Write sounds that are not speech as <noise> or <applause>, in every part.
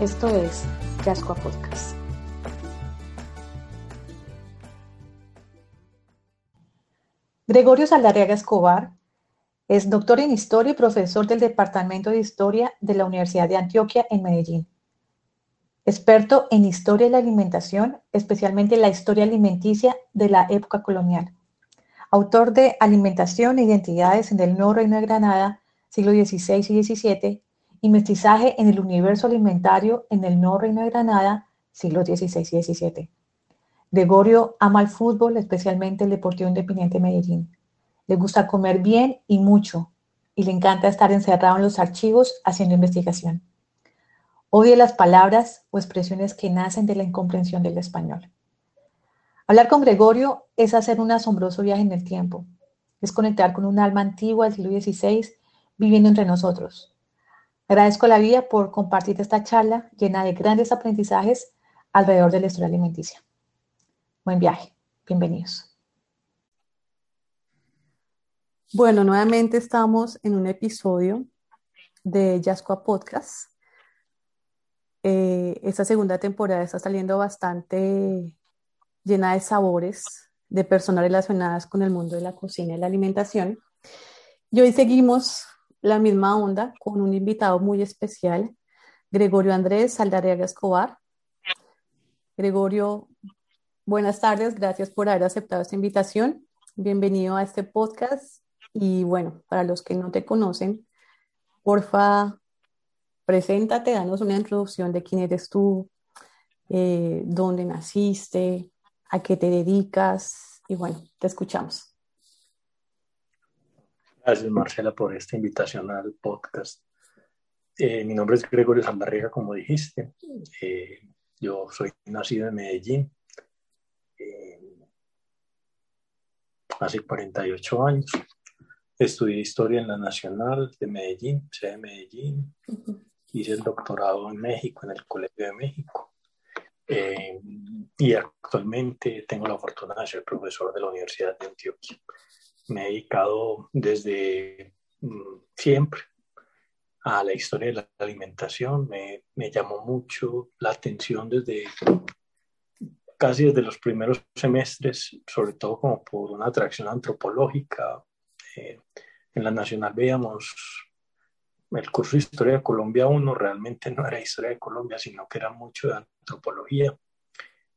Esto es Yascoa Podcast. Gregorio Saldarriaga Escobar es doctor en Historia y profesor del Departamento de Historia de la Universidad de Antioquia en Medellín. Experto en Historia de la Alimentación, especialmente la historia alimenticia de la época colonial. Autor de Alimentación e Identidades en el Nuevo Reino de Granada, siglo XVI y XVII, y mestizaje en el universo alimentario en el Nuevo Reino de Granada, siglo XVI y XVII. Gregorio ama el fútbol, especialmente el Deportivo Independiente Medellín. Le gusta comer bien y mucho, y le encanta estar encerrado en los archivos haciendo investigación. Odia las palabras o expresiones que nacen de la incomprensión del español. Hablar con Gregorio es hacer un asombroso viaje en el tiempo. Es conectar con un alma antigua del siglo XVI viviendo entre nosotros. Agradezco a la vida por compartir esta charla llena de grandes aprendizajes alrededor de la historia alimenticia. Buen viaje. Bienvenidos. Bueno, nuevamente estamos en un episodio de Yascoa Podcast. Eh, esta segunda temporada está saliendo bastante llena de sabores de personas relacionadas con el mundo de la cocina y la alimentación. Y hoy seguimos la misma onda con un invitado muy especial, Gregorio Andrés Saldarriaga Escobar. Gregorio, buenas tardes, gracias por haber aceptado esta invitación. Bienvenido a este podcast. Y bueno, para los que no te conocen, porfa, preséntate, danos una introducción de quién eres tú, eh, dónde naciste, a qué te dedicas. Y bueno, te escuchamos. Gracias, Marcela, por esta invitación al podcast. Eh, mi nombre es Gregorio Zambarriga, como dijiste. Eh, yo soy nacido en Medellín eh, hace 48 años. Estudié historia en la Nacional de Medellín, sede de Medellín. Hice el doctorado en México, en el Colegio de México. y actualmente tengo la fortuna de ser profesor de la Universidad de Antioquia me he dedicado desde mm, siempre a la historia de la alimentación. Me, llamó mucho la atención desde casi desde los primeros semestres, sobre todo como por una atracción antropológica. Eh, en la Nacional veíamos el curso de Historia de Colombia 1, realmente no era Historia de Colombia, sino que era mucho de antropología.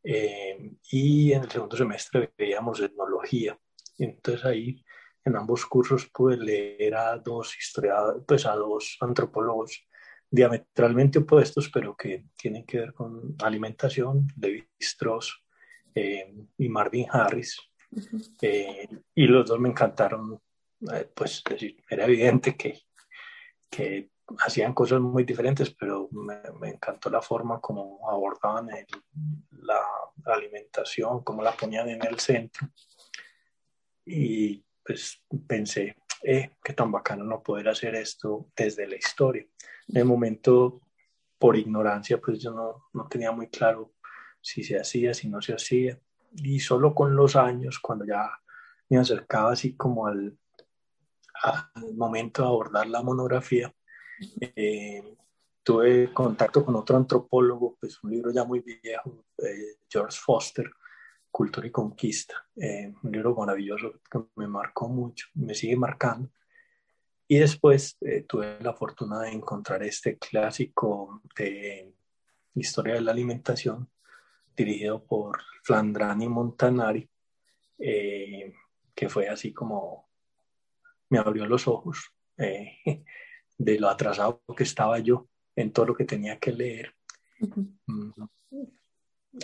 Eh, y en el segundo semestre veíamos etnología. Entonces ahí en ambos cursos pude leer a dos historiadores, pues a dos antropólogos diametralmente opuestos, pero que tienen que ver con alimentación, Levi Strauss eh, y Marvin Harris. Eh, y los dos me encantaron, eh, pues era evidente que, que hacían cosas muy diferentes, pero me, me encantó la forma como abordaban la alimentación, cómo la ponían en el centro y pues pensé, eh, qué tan bacano no poder hacer esto desde la historia. En el momento, por ignorancia, pues yo no, no tenía muy claro si se hacía, si no se hacía. Y solo con los años, cuando ya me acercaba así como al, al momento de abordar la monografía, eh, tuve contacto con otro antropólogo, pues un libro ya muy viejo, eh, George Foster, Cultura y Conquista, eh, un libro maravilloso que me marcó mucho, me sigue marcando. Y después eh, tuve la fortuna de encontrar este clásico de historia de la alimentación, dirigido por Flandrani Montanari, eh, que fue así como me abrió los ojos <laughs> de lo atrasado que estaba yo en todo lo que tenía que leer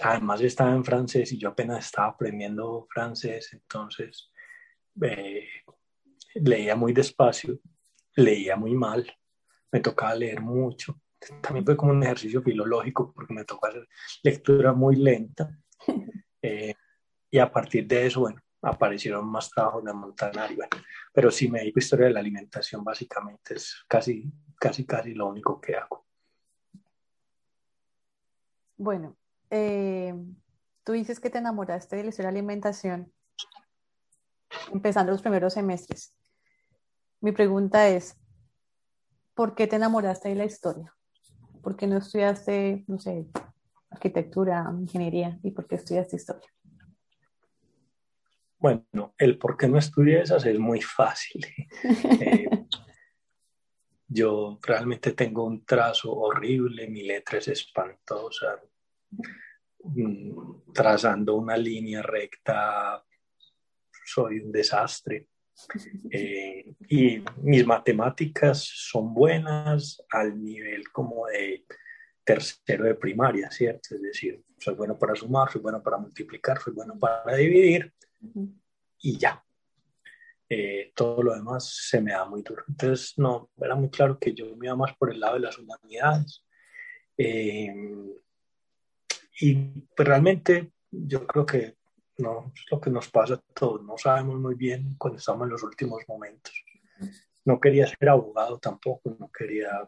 además estaba en francés y yo apenas estaba aprendiendo francés, entonces eh, leía muy despacio, leía muy mal, me tocaba leer mucho, también fue como un ejercicio filológico porque me tocó hacer lectura muy lenta. <laughs> Eh, y a partir de eso, bueno, aparecieron más trabajos de Montanari, bueno, pero sí me dedico historia de la alimentación, básicamente es casi, casi, casi lo único que hago. Bueno, eh, tú dices que te enamoraste de la historia de alimentación empezando los primeros semestres. Mi pregunta es, ¿por qué te enamoraste de la historia? ¿Por qué no estudiaste, no sé, arquitectura, ingeniería? ¿Y por qué estudiaste historia? Bueno, el por qué no estudié esas es muy fácil. <laughs> Eh, yo realmente tengo un trazo horrible, mi letra es espantosa. Mm, trazando una línea recta, soy un desastre. <laughs> Eh, y mis matemáticas son buenas al nivel como de tercero de primaria, ¿cierto? Es decir, soy bueno para sumar, soy bueno para multiplicar, soy bueno para dividir y ya. Eh, todo lo demás se me da muy duro. Entonces, no, era muy claro que yo me iba más por el lado de las humanidades. Eh, y pues, realmente yo creo que no es lo que nos pasa a todos, no sabemos muy bien cuando estamos en los últimos momentos. No quería ser abogado tampoco, no quería,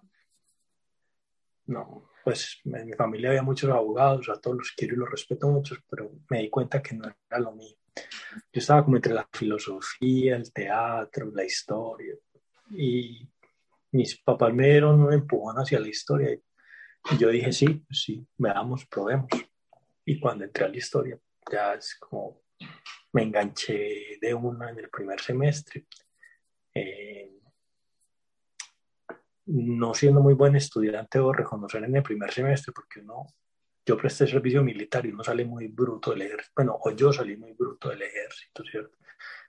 no, pues en mi familia había muchos abogados, a todos los quiero y los respeto mucho, pero me di cuenta que no era lo mío. Yo estaba como entre la filosofía, el teatro, la historia, y mis papás me dieron un empujón hacia la historia, y yo dije, sí, pues sí, veamos, probemos. Y cuando entré a la historia, ya es como me enganché de una en el primer semestre. Eh, no siendo muy buen estudiante o reconocer en el primer semestre, porque uno, yo presté servicio militar y uno sale muy bruto del ejército, bueno, o yo salí muy bruto del ejército, ¿cierto?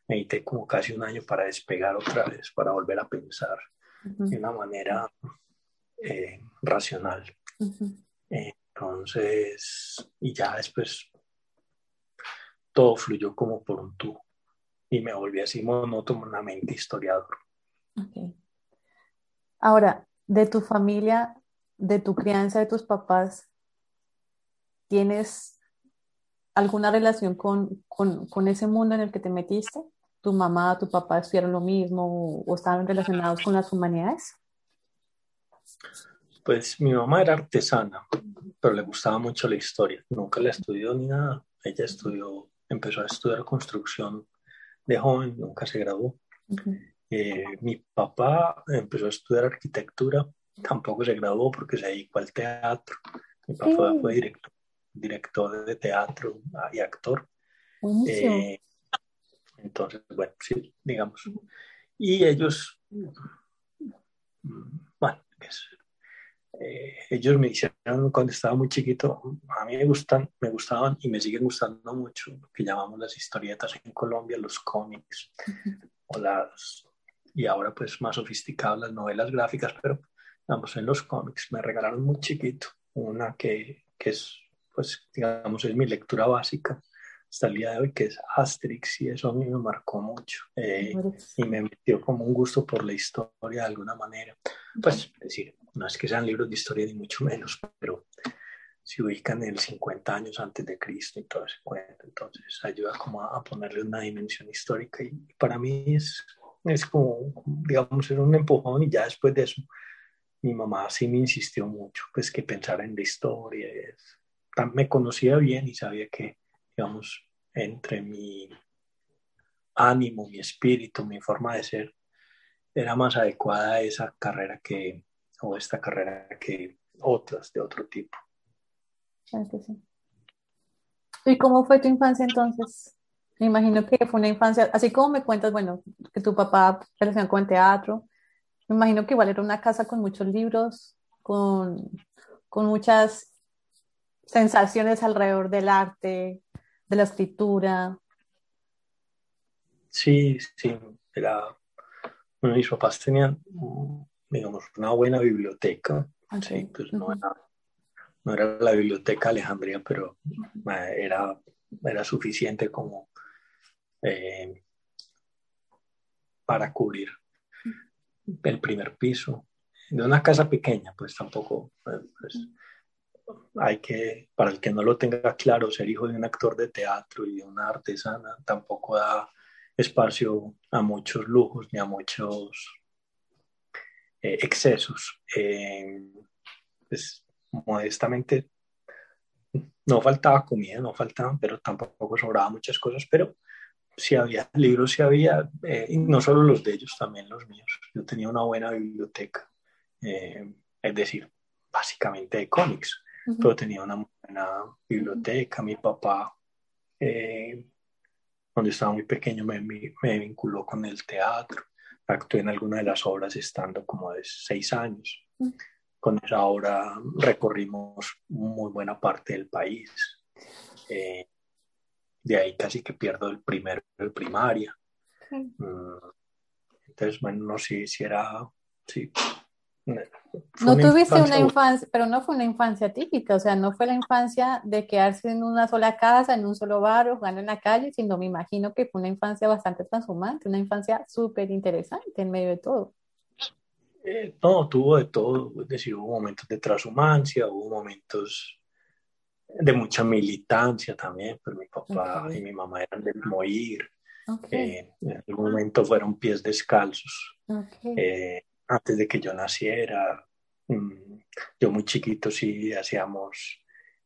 Necesité como casi un año para despegar otra vez, para volver a pensar de una manera eh, racional. Entonces, y ya después todo fluyó como por un tubo y me volví así monótonamente historiador. Okay. Ahora, de tu familia, de tu crianza, de tus papás, ¿tienes alguna relación con, con, con, ese mundo en el que te metiste? ¿Tu mamá, tu papá estudiaron lo mismo o, o estaban relacionados con las humanidades? Pues mi mamá era artesana, pero le gustaba mucho la historia. Nunca la estudió ni nada. Ella estudió empezó a estudiar construcción de joven, nunca se graduó. Eh, mi papá empezó a estudiar arquitectura, tampoco se graduó porque se dedicó al teatro. Mi papá fue director, director de teatro y actor. Eh, entonces, bueno, sí, digamos. Y ellos, mm, bueno, eh, ellos me hicieron cuando estaba muy chiquito, a mí me gustan, me gustaban y me siguen gustando mucho lo que llamamos las historietas en Colombia, los cómics o las y ahora pues más sofisticadas las novelas gráficas, pero vamos en los cómics me regalaron muy chiquito una que, que es pues digamos es mi lectura básica hasta el día de hoy, que es Asterix, y eso a mí me marcó mucho eh, y me metió como un gusto por la historia de alguna manera. Pues, es decir, no es que sean libros de historia ni mucho menos, pero se ubican en el 50 años antes de Cristo y todo ese cuento, entonces ayuda como a, ponerle una dimensión histórica y para mí es, es como, digamos, es un empujón y ya después de eso mi mamá sí me insistió mucho, pues que pensara en la historia, es, me conocía bien y sabía que, digamos, entre mi ánimo, mi espíritu, mi forma de ser, era más adecuada esa carrera que, o esta carrera que otras de otro tipo. ¿Y cómo fue tu infancia entonces? Me imagino que fue una infancia, así como me cuentas, bueno, que tu papá relacionó con el teatro, me imagino que igual era una casa con muchos libros, con, con muchas sensaciones alrededor del arte, de la escritura. Sí, sí, era, bueno, mis papás tenían digamos, una buena biblioteca. Sí, pues no, era, no era la biblioteca Alejandría, pero era, era suficiente como eh, para cubrir el primer piso. de una casa pequeña, pues tampoco, eh, pues, hay que, para el que no lo tenga claro, ser hijo de un actor de teatro y de una artesana tampoco da espacio a muchos lujos ni a muchos eh, excesos. Eh, pues modestamente no faltaba comida, no faltaban, pero tampoco sobraba muchas cosas, pero si había libros, si había, eh, y no solo los de ellos, también los míos. Yo tenía una buena biblioteca, es decir, básicamente de cómics, pero tenía una buena biblioteca. Mi papá, cuando estaba muy pequeño, me, me vinculó con el teatro actué en alguna de las obras estando como de seis años. Mm. Con esa obra recorrimos muy buena parte del país. Eh, de ahí casi que pierdo el primero de primaria. Mm, entonces, bueno, no sé si era, sí, no tuviste una infancia, pero no fue una infancia típica, o sea, no fue la infancia de quedarse en una sola casa, en un solo bar o jugando en la calle, sino me imagino que fue una infancia bastante transformante, una infancia súper interesante en medio de todo. Eh, no, tuvo de todo, es decir, hubo momentos de transhumancia, hubo momentos de mucha militancia también, pero mi papá y mi mamá eran del moir, eh, en algún momento fueron pies descalzos. Eh, antes de que yo naciera. Mm, yo muy chiquito sí hacíamos,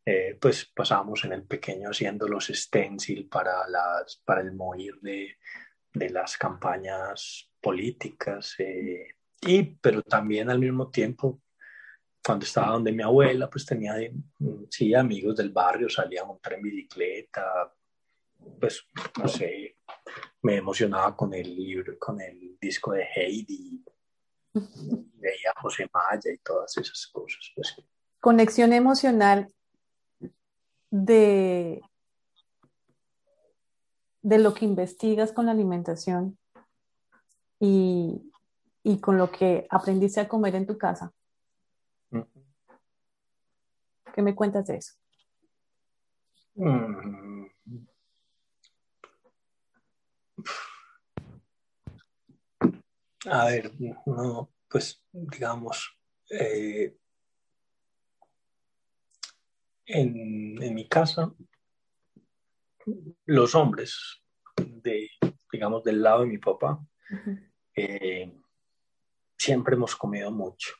eh, pues pasábamos en el pequeño haciendo los stencil para, las, para el morir de, de las campañas políticas. Eh, y, pero también al mismo tiempo, cuando estaba donde mi abuela, pues tenía, mm, sí, amigos del barrio, salía a montar en bicicleta, pues, no sé, me emocionaba con el libro, con el disco de Heidi, veía a José Maya y todas esas cosas. Pues. Conexión emocional de, de lo que investigas con la alimentación y, y con lo que aprendiste a comer en tu casa. ¿Qué me cuentas de eso? Mm. A ver, no, pues digamos, eh, en, mi casa, los hombres, de, digamos, del lado de mi papá, eh, siempre hemos comido mucho.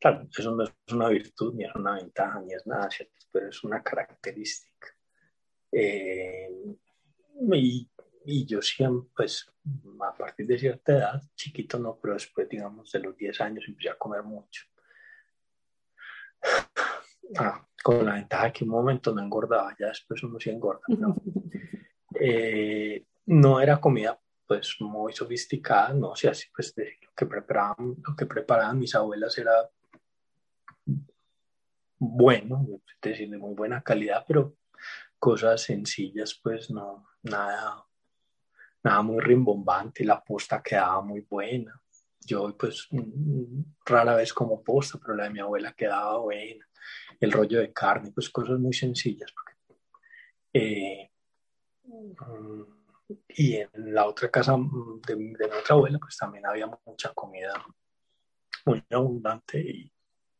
Claro, eso no es una virtud, ni es una ventaja, ni es nada, ¿cierto? pero es una característica. Eh, y y yo siempre, pues, a partir de cierta edad, chiquito no, pero después, digamos, de los 10 años empecé a comer mucho. Ah, con la ventaja que un momento no engordaba, ya después uno sí engorda, ¿no? <laughs> Eh, no era comida, pues, muy sofisticada, no, o sea, así, pues, lo que preparaban, lo que preparaban mis abuelas era bueno, es decir, de muy buena calidad, pero cosas sencillas, pues, no, nada nada muy rimbombante, la posta quedaba muy buena. Yo pues mm, rara vez como posta, pero la de mi abuela quedaba buena. El rollo de carne, pues cosas muy sencillas. Eh, mm, y en la otra casa de, de abuela, pues también había mucha comida muy abundante y,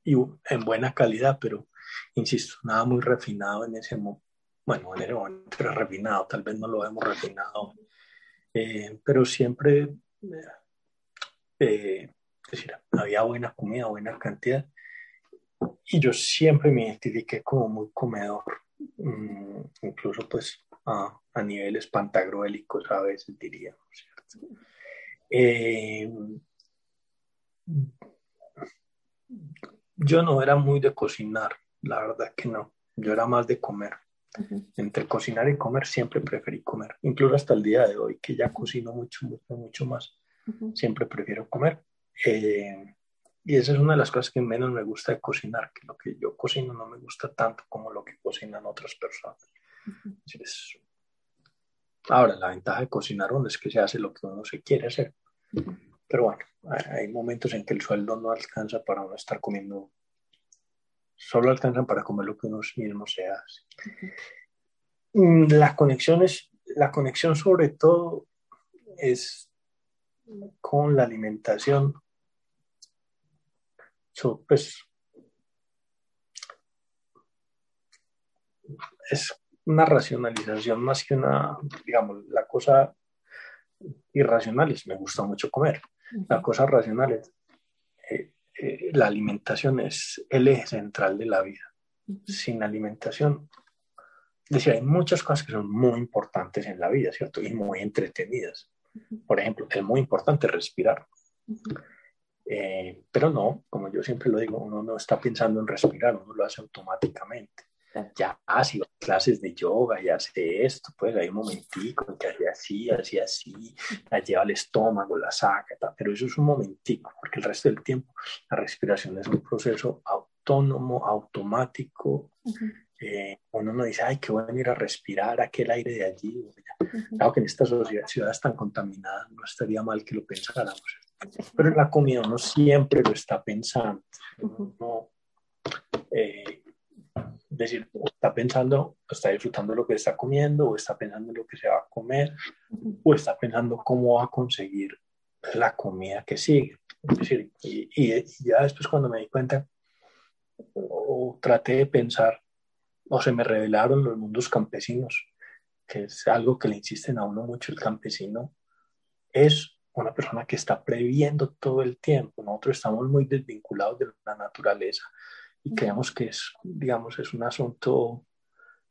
y, en buena calidad, pero insisto, nada muy refinado en ese momento. Bueno, en ese momento era refinado, tal vez no lo hemos refinado eh, pero siempre, eh, es decir, había buena comida, buena cantidad, y yo siempre me identifiqué como muy comedor, mm, incluso pues a, a, niveles pantagruélicos a veces diría, ¿cierto? Eh, yo no era muy de cocinar, la verdad que no, yo era más de comer. Entre cocinar y comer siempre preferí comer, incluso hasta el día de hoy que ya cocino mucho, mucho, mucho más, siempre prefiero comer. Eh, y esa es una de las cosas que menos me gusta de cocinar, que lo que yo cocino no me gusta tanto como lo que cocinan otras personas. Ahora, la ventaja de cocinar uno es que se hace lo que uno se quiere hacer. Pero bueno, hay momentos en que el sueldo no alcanza para uno estar comiendo solo alcanzan para comer lo que uno mismo se hace. Mm, la conexión, es, la conexión sobre todo es con la alimentación. pues, es una racionalización más que una, digamos, la cosa irracional es me gusta mucho comer. La cosa racional es eh, la alimentación es el eje central de la vida. Sin alimentación, decía, hay muchas cosas que son muy importantes en la vida, ¿cierto? Y muy entretenidas. Por ejemplo, es muy importante respirar. Eh, pero no, como yo siempre lo digo, uno no está pensando en respirar, uno lo hace automáticamente. Ya, si va a clases de yoga y hace esto, pues hay un momentico que hace así, así, así, la lleva al estómago, la saca, pero eso es un momentico, porque el resto del tiempo la respiración es un proceso autónomo, automático. Eh, uno no dice, ay, qué bueno ir a respirar aquel aire de allí. Claro que en esta sociedad, ciudades tan contaminadas no estaría mal que lo pensáramos. Pero en la comida uno siempre lo está pensando. Uno, eh, decir, está pensando, está disfrutando lo que está comiendo, o está pensando en lo que se va a comer, o está pensando cómo va a conseguir la comida que sigue. Es decir, y, ya después cuando me di cuenta, o traté de pensar, o se me revelaron los mundos campesinos, que es algo que le insisten a uno mucho, el campesino es una persona que está previendo todo el tiempo. Nosotros estamos muy desvinculados de la naturaleza y creemos que es, digamos, es un asunto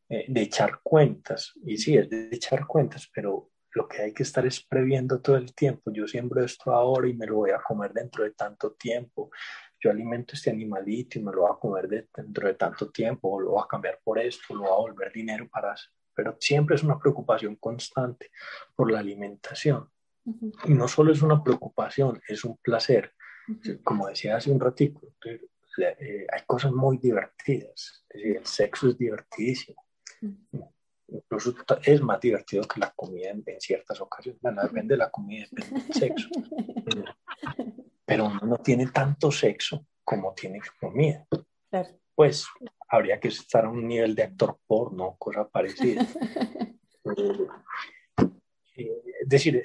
eh, de echar cuentas. Y sí, es de echar cuentas, pero lo que hay que estar es previendo todo el tiempo. Yo siembro esto ahora y me lo voy a comer dentro de tanto tiempo. Yo alimento este animalito y me lo voy a comer dentro de tanto tiempo, o lo voy a cambiar por esto, lo voy a volver dinero para... Pero siempre es una preocupación constante por la alimentación. Y no solo es una preocupación, es un placer. Como decía hace un ratito, eh, hay cosas muy divertidas. Es decir, el sexo es divertidísimo. Incluso es más divertido que la comida en, ciertas ocasiones. Bueno, depende de la comida, depende del sexo. <laughs> Pero uno no tiene tanto sexo como tiene comida. Pues habría que estar a un nivel de actor porno, cosa parecida. <laughs> Eh, es decir,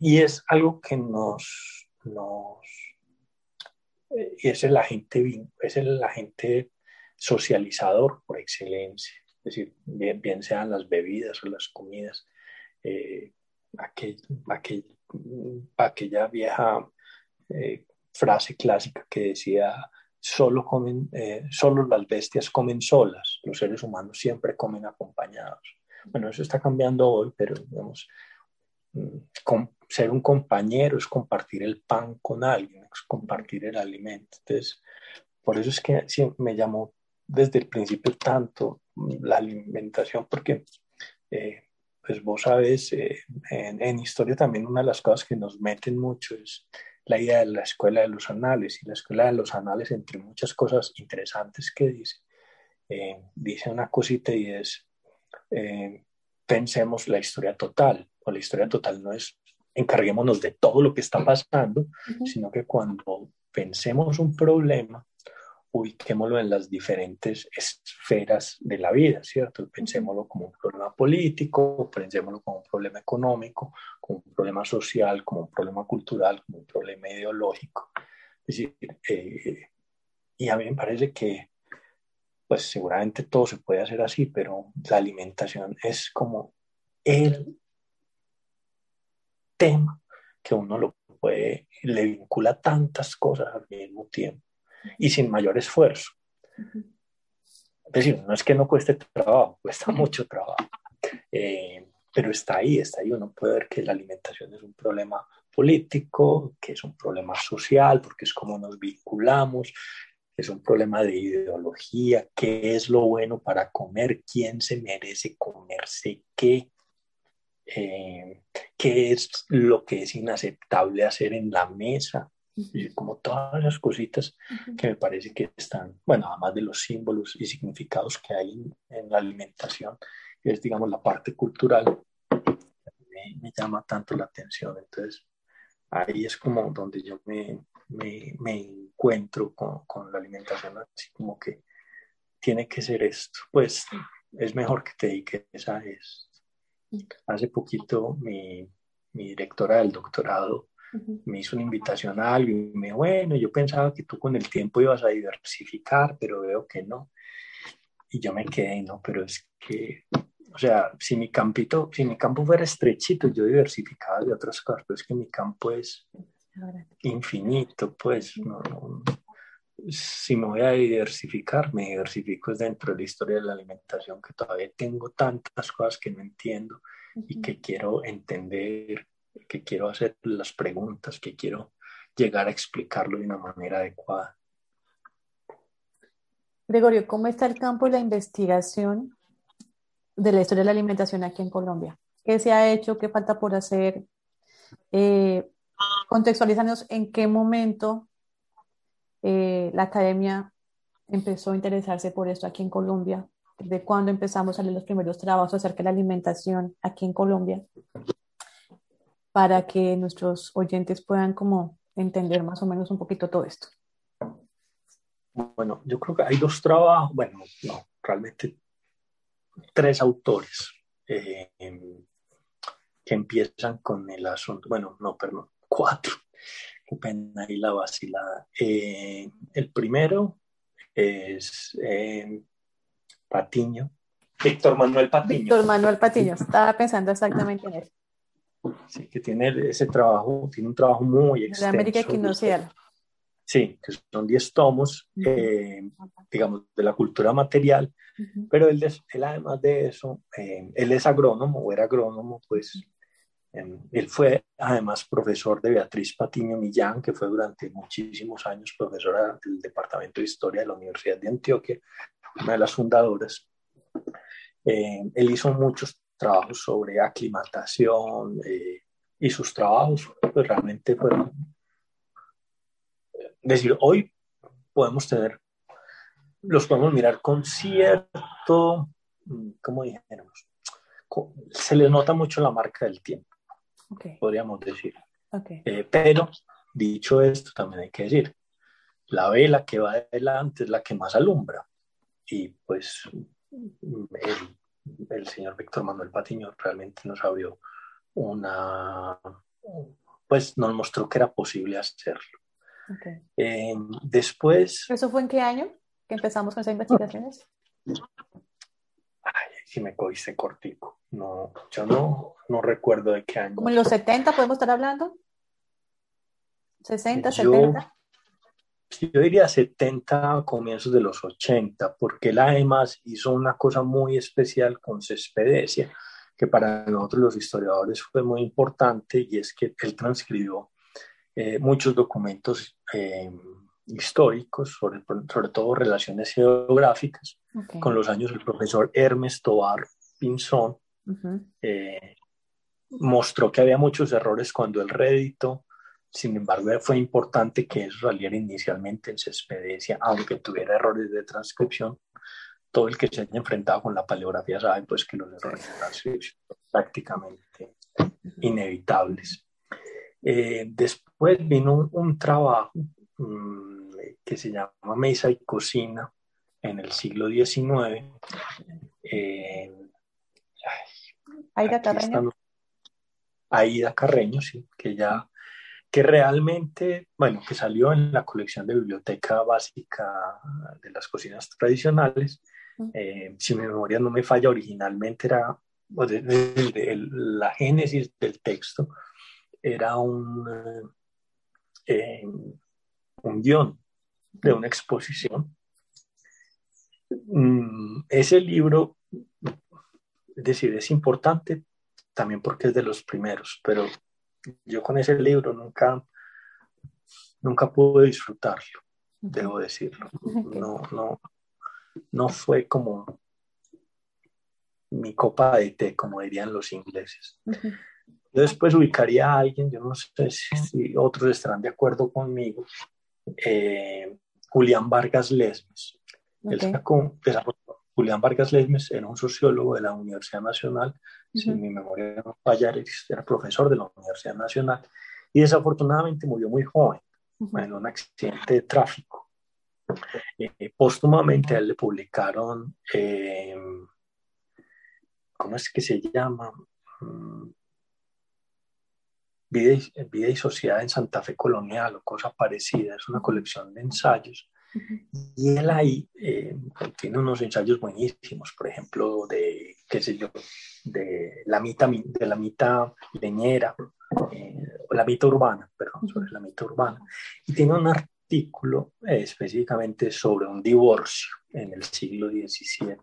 y es algo que nos, nos es el agente, es el agente socializador por excelencia. Es decir, bien, sean las bebidas o las comidas, eh, aquel, aquella vieja eh, frase clásica que decía, solo, comen, eh, solo las bestias comen solas, los seres humanos siempre comen acompañados. Bueno, eso está cambiando hoy, pero digamos, mm, ser un compañero es compartir el pan con alguien, es compartir el alimento. Entonces, por eso es que me llamó desde el principio tanto la alimentación, porque, eh, pues vos sabes, eh, en, historia también una de las cosas que nos meten mucho es la idea de la escuela de los anales, y la escuela de los anales, entre muchas cosas interesantes que dice, eh, dice una cosita y es, pensemos la historia total, o la historia total no es encarguémonos de todo lo que está pasando, sino que cuando pensemos un problema, ubiquémoslo en las diferentes esferas de la vida, ¿cierto? Pensémoslo como un problema político, pensémoslo como un problema económico, como un problema social, como un problema cultural, como un problema ideológico. Es decir, eh, y a mí me parece que, pues seguramente todo se puede hacer así, pero la alimentación es como el tema que uno lo puede, le vincula tantas cosas al mismo tiempo y sin mayor esfuerzo. Es decir, no es que no cueste trabajo, <laughs> cuesta mucho trabajo, eh, pero está ahí, está ahí. Uno puede ver que la alimentación es un problema político, que es un problema social, porque es como nos vinculamos, es un problema de ideología, qué es lo bueno para comer, quién se merece comerse qué, eh, qué es lo que es inaceptable hacer en la mesa, como todas las cositas que me parece que están, bueno, además de los símbolos y significados que hay en, la alimentación, que es, digamos, la parte cultural, me, me, llama tanto la atención. Entonces, ahí es como donde yo me, me, me encuentro con, con, la alimentación, así como que tiene que ser esto. Pues es mejor que te dediques a esto Hace poquito mi, mi directora del doctorado me hizo una invitación a algo y me dijo, bueno, yo pensaba que tú con el tiempo ibas a diversificar, pero veo que no. Y yo me quedé, no, pero es que, o sea, si mi campito, si mi campo fuera estrechito, yo diversificaba de otras cosas, pero es que mi campo es infinito, pues, no, no, si me voy a diversificar, me diversifico dentro de la historia de la alimentación, que todavía tengo tantas cosas que no entiendo y que quiero entender, que quiero hacer las preguntas, que quiero llegar a explicarlo de una manera adecuada. Gregorio, ¿cómo está el campo de la investigación de la historia de la alimentación aquí en Colombia? ¿Qué se ha hecho? ¿Qué falta por hacer? Eh, contextualizarnos en qué momento eh, la academia empezó a interesarse por esto aquí en Colombia, de cuándo empezamos a leer los primeros trabajos acerca de la alimentación aquí en Colombia, para que nuestros oyentes puedan como entender más o menos un poquito todo esto. Bueno, yo creo que hay dos trabajos, bueno, no, realmente tres autores eh, que empiezan con el asunto, bueno, no, perdón, cuatro qué pena ahí la vacilada. Eh, el primero es eh, Patiño, Víctor Manuel Patiño. Víctor Manuel Patiño, estaba pensando exactamente en él. Sí, que tiene ese trabajo, tiene un trabajo muy extenso. De América Equinoccial. Sí, que son 10 tomos, eh, digamos, de la cultura material, pero él, él, además de eso, él es agrónomo o era agrónomo, pues él fue además profesor de Beatriz Patiño Millán, que fue durante muchísimos años profesora del Departamento de Historia de la Universidad de Antioquia, una de las fundadoras. Eh, él hizo muchos trabajos sobre aclimatación eh, y sus trabajos pues, realmente fueron... Es decir, hoy podemos tener, los podemos mirar con cierto, ¿cómo dijéramos? Se les nota mucho la marca del tiempo podríamos decir. Eh, pero dicho esto, también hay que decir, la vela que va adelante es la que más alumbra. Y pues el, señor Víctor Manuel Patiño realmente nos abrió una, pues nos mostró que era posible hacerlo. Eh, después... ¿Eso fue en qué año que empezamos con esas investigaciones? Si me cogiste cortico. No, yo no, no recuerdo de qué año. ¿Como en los 70 podemos estar hablando? ¿60, 70? Yo diría 70 comienzos de los 80, porque él además hizo una cosa muy especial con Cespedecia, que para nosotros los historiadores fue muy importante, y es que él transcribió eh, muchos documentos eh, históricos, sobre, sobre todo relaciones geográficas, con los años del profesor Hermes Tobar Pinzón, eh, mostró que había muchos errores cuando el rédito, sin embargo, fue importante que eso saliera inicialmente en Cespedecia, aunque tuviera errores de transcripción. Todo el que se haya enfrentado con la paleografía sabe pues, que los errores de transcripción son prácticamente inevitables. Eh, después vino un, trabajo mm, que se llama Mesa y Cocina en el siglo XIX. Eh, Aida Carreño. Aida Carreño, sí, que ya, que realmente, bueno, que salió en la colección de biblioteca básica de las cocinas tradicionales. Eh, si mi memoria no me falla, originalmente era, la génesis del texto era un, eh, un guion de una exposición. Mm, ese libro es decir, es importante también porque es de los primeros, pero yo con ese libro nunca, nunca pude disfrutarlo, debo decirlo. No, no, no fue como mi copa de té, como dirían los ingleses. Yo después ubicaría a alguien, yo no sé si, otros estarán de acuerdo conmigo, eh, Julián Vargas Lesmes. Él sacó, Julián Vargas Lesmes era un sociólogo de la Universidad Nacional, si mi memoria no falla, era profesor de la Universidad Nacional, y desafortunadamente murió muy joven, en un accidente de tráfico. Eh, póstumamente a él le publicaron, eh, ¿cómo es que se llama? Mm, Vida y, Sociedad en Santa Fe Colonial o cosa parecida, es una colección de ensayos. Y él ahí eh, tiene unos ensayos buenísimos, por ejemplo, de, qué sé yo, de la mitad, de la mitad leñera, eh, o la mitad urbana, perdón, sobre la mitad urbana. Y tiene un artículo eh, específicamente sobre un divorcio en el siglo XVII.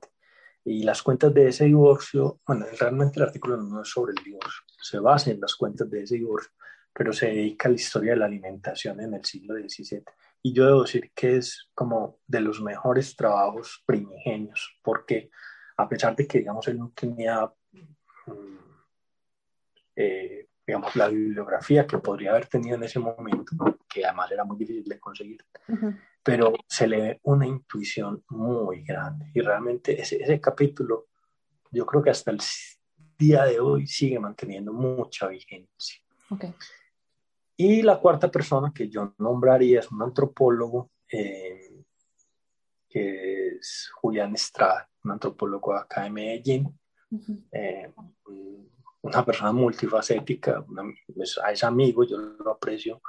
Y las cuentas de ese divorcio, bueno, realmente el artículo no es sobre el divorcio, se basa en las cuentas de ese divorcio, pero se dedica a la historia de la alimentación en el siglo XVII. Y yo debo decir que es como de los mejores trabajos primigenios, porque a pesar de que, digamos, él no tenía, mm, eh, digamos, la bibliografía que podría haber tenido en ese momento, que además era muy difícil de conseguir, pero se le ve una intuición muy grande. Y realmente ese, ese capítulo, yo creo que hasta el día de hoy sigue manteniendo mucha vigencia. Y la cuarta persona que yo nombraría es un antropólogo, eh, que es Julián Estrada, un antropólogo acá de Medellín, eh, una persona multifacética, pues, es, amigo, yo lo aprecio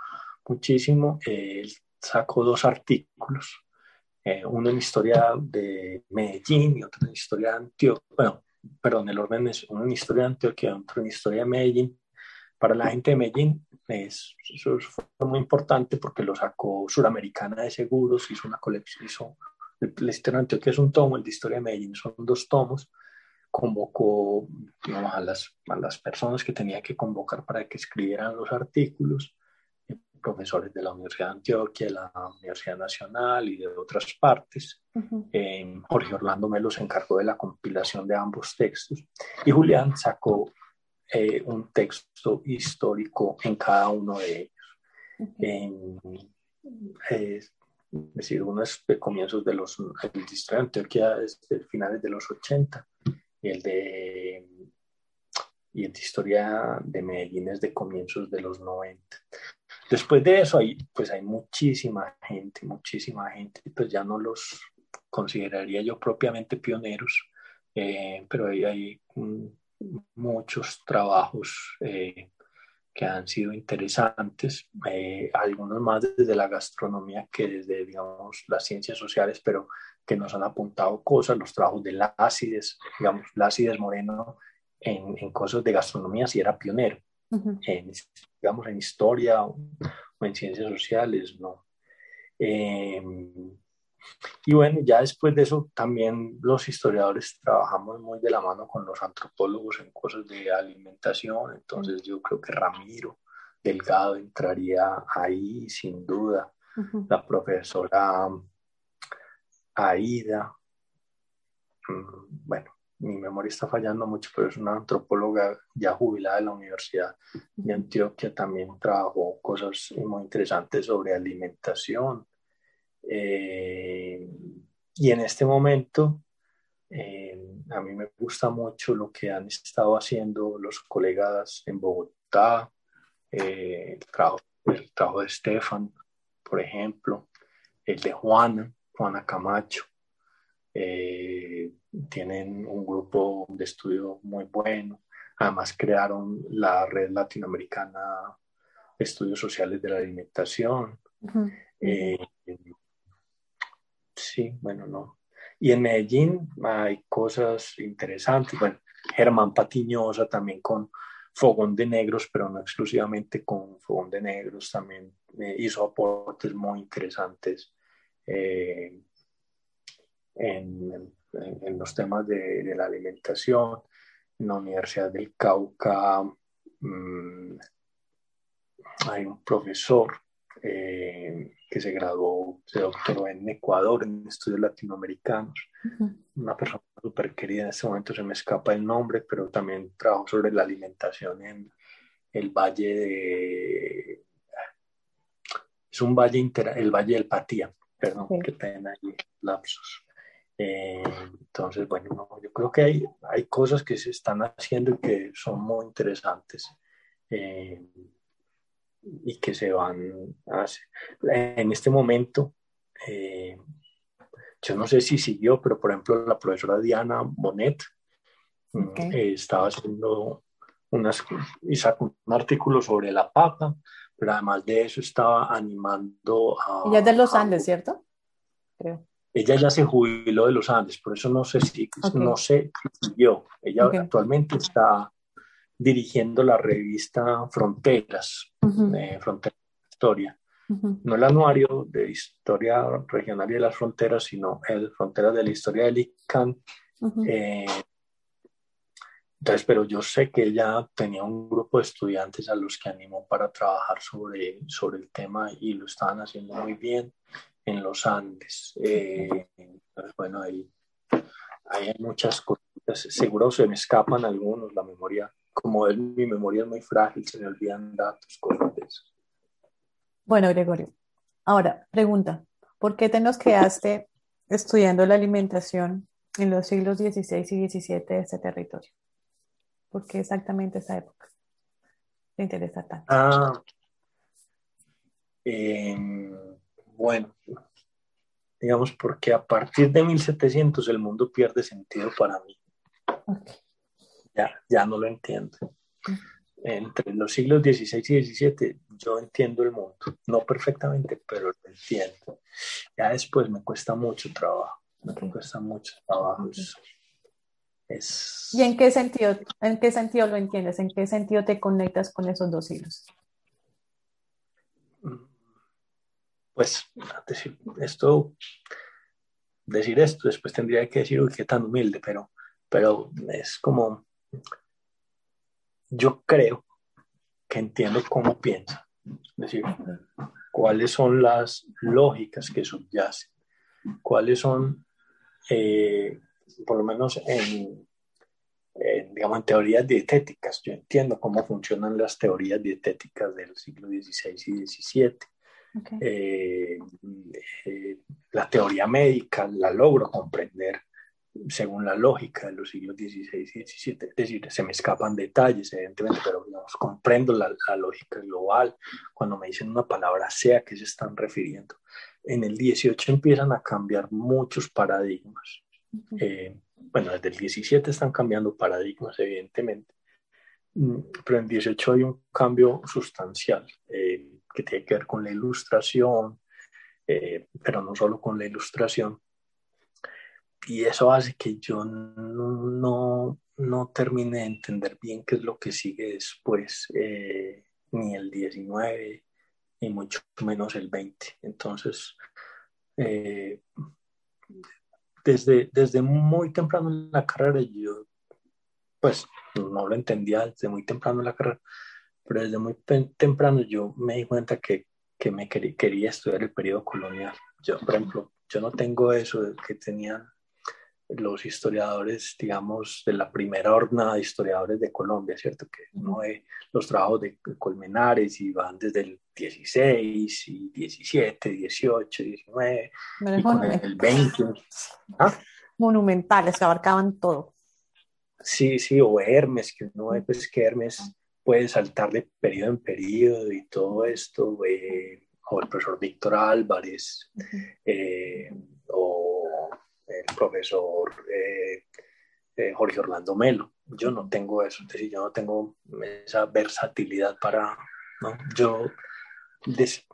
muchísimo. él sacó dos artículos, eh, uno en historia de Medellín y otro en historia de Antioquia, bueno, perdón, el orden es uno en historia de Antioquia, otro en historia de Medellín. Para la gente de Medellín es, eso fue muy importante porque lo sacó Suramericana de Seguros, hizo una colección, hizo la historia de Antioquia es un tomo, el de historia de Medellín son dos tomos, convocó a, las, a las personas que tenía que convocar para que escribieran los artículos, eh, profesores de la Universidad de Antioquia, de la Universidad Nacional y de otras partes. Eh, Jorge Orlando Melo se encargó de la compilación de ambos textos y Julián sacó eh, un texto histórico en cada uno de ellos. es decir, uno es de comienzos de los, el distrito de Antioquia es de finales de los 80 y el de y el de historia de Medellín es de comienzos de los 90. Después de eso, hay, pues hay muchísima gente, muchísima gente, pues ya no los consideraría yo propiamente pioneros, eh, pero hay, hay muchos trabajos eh, que han sido interesantes, eh, algunos más desde la gastronomía que desde, digamos, las ciencias sociales, pero que nos han apuntado cosas, los trabajos de Lácides, digamos, Lácides Moreno en, en cosas de gastronomía sí era pionero, en, digamos, en historia o, en ciencias sociales, no. Eh, y bueno, ya después de eso también los historiadores trabajamos muy de la mano con los antropólogos en cosas de alimentación, entonces yo creo que Ramiro Delgado entraría ahí sin duda, la profesora Aida, mm, bueno, mi memoria está fallando mucho, pero es una antropóloga ya jubilada de la Universidad de Antioquia, también trabajó cosas muy interesantes sobre alimentación. Eh, y en este momento, eh, a mí me gusta mucho lo que han estado haciendo los colegas en Bogotá, eh, el, trabajo, el trabajo de Stefan, por ejemplo, el de Juana, Juana Camacho. Eh, tienen un grupo de estudio muy bueno. Además crearon la red latinoamericana de estudios sociales de la alimentación. Eh, sí, bueno, no. Y en Medellín hay cosas interesantes. Bueno, Germán Patiñosa también con Fogón de Negros, pero no exclusivamente con Fogón de Negros, también eh, hizo aportes muy interesantes eh, en, los temas de, la alimentación. En la Universidad del Cauca mm, hay un profesor eh, que se graduó, se doctoró en Ecuador en estudios latinoamericanos, una persona súper querida, en este momento se me escapa el nombre, pero también trabajó sobre la alimentación en el valle de... Es un valle, inter, el valle del Patía, perdón, que tienen ahí lapsos. Eh, entonces, bueno, yo creo que hay, hay cosas que se están haciendo y que son muy interesantes eh, y que se van a hacer. En este momento, eh, yo no sé si siguió, pero por ejemplo, la profesora Diana Bonet mm, estaba haciendo unas, y sacó un artículo sobre la papa, pero además de eso estaba animando a... Ella es de los Andes, ¿cierto? Creo. Ella ya se jubiló de los Andes, por eso no sé si, no sé si siguió. Ella actualmente está dirigiendo la revista Fronteras, de Fronteras de Historia. No el anuario de historia regional y de las fronteras, sino el Fronteras de la Historia del ICANN. Eh, entonces, pero yo sé que ella tenía un grupo de estudiantes a los que animó para trabajar sobre, sobre el tema y lo estaban haciendo muy bien en los Andes. Eh, bueno, ahí, hay muchas cosas. Seguro se me escapan algunos, la memoria, como mi memoria es muy frágil, se me olvidan datos, cosas. Bueno, Gregorio, ahora, pregunta, ¿por qué te nos quedaste estudiando la alimentación en los siglos XVI y XVII de este territorio? ¿Por qué exactamente esa época? ¿Te interesa tanto? Ah, em, bueno, digamos porque a partir de 1700 el mundo pierde sentido para mí. Ya, ya no lo entiendo. Entre los siglos XVI y XVII yo entiendo el mundo, no perfectamente, pero lo entiendo. Ya después me cuesta mucho trabajo, me cuesta mucho trabajo. ¿Y en qué sentido, en qué sentido lo entiendes? ¿En qué sentido te conectas con esos dos hilos? Pues decir esto, decir esto, después tendría que decir, uy, qué tan humilde, pero, pero es como, yo creo que entiendo cómo piensa, es decir, cuáles son las lógicas que subyacen, cuáles son eh, por lo menos en, digamos, en teorías dietéticas. Yo entiendo cómo funcionan las teorías dietéticas del siglo XVI y XVII. Eh, eh, la teoría médica la logro comprender según la lógica de los siglos XVI y XVII. Es decir, se me escapan detalles, evidentemente, pero digamos, comprendo la, la, lógica global. Cuando me dicen una palabra, sea que se están refiriendo. En el XVIII empiezan a cambiar muchos paradigmas. Eh, bueno, desde el 17 están cambiando paradigmas, evidentemente, mm, pero en el 18 hay un cambio sustancial eh, que tiene que ver con la ilustración, eh, pero no solo con la ilustración. Y eso hace que yo no, no, no termine de entender bien qué es lo que sigue después, ni el 19, ni mucho menos el 20. Entonces, desde, desde muy temprano en la carrera, yo pues no lo entendía desde muy temprano en la carrera, pero desde muy temprano yo me di cuenta que, que me quería estudiar el periodo colonial. Yo, por ejemplo, yo no tengo eso que tenían los historiadores, digamos, de la primera hornada de historiadores de Colombia, ¿cierto? Que uno ve los trabajos de Colmenares y van desde el 16 y 17, 18, 19, y con el, 20. <laughs> ¿Ah? Monumentales, que abarcaban todo. Sí, sí, o Hermes, que uno ve pues, que Hermes puede saltar de periodo en periodo y todo esto, eh, o el profesor Víctor Álvarez, eh, o el profesor eh, Jorge Orlando Melo. Yo no tengo eso, es decir, yo no tengo esa versatilidad para, ¿no? Yo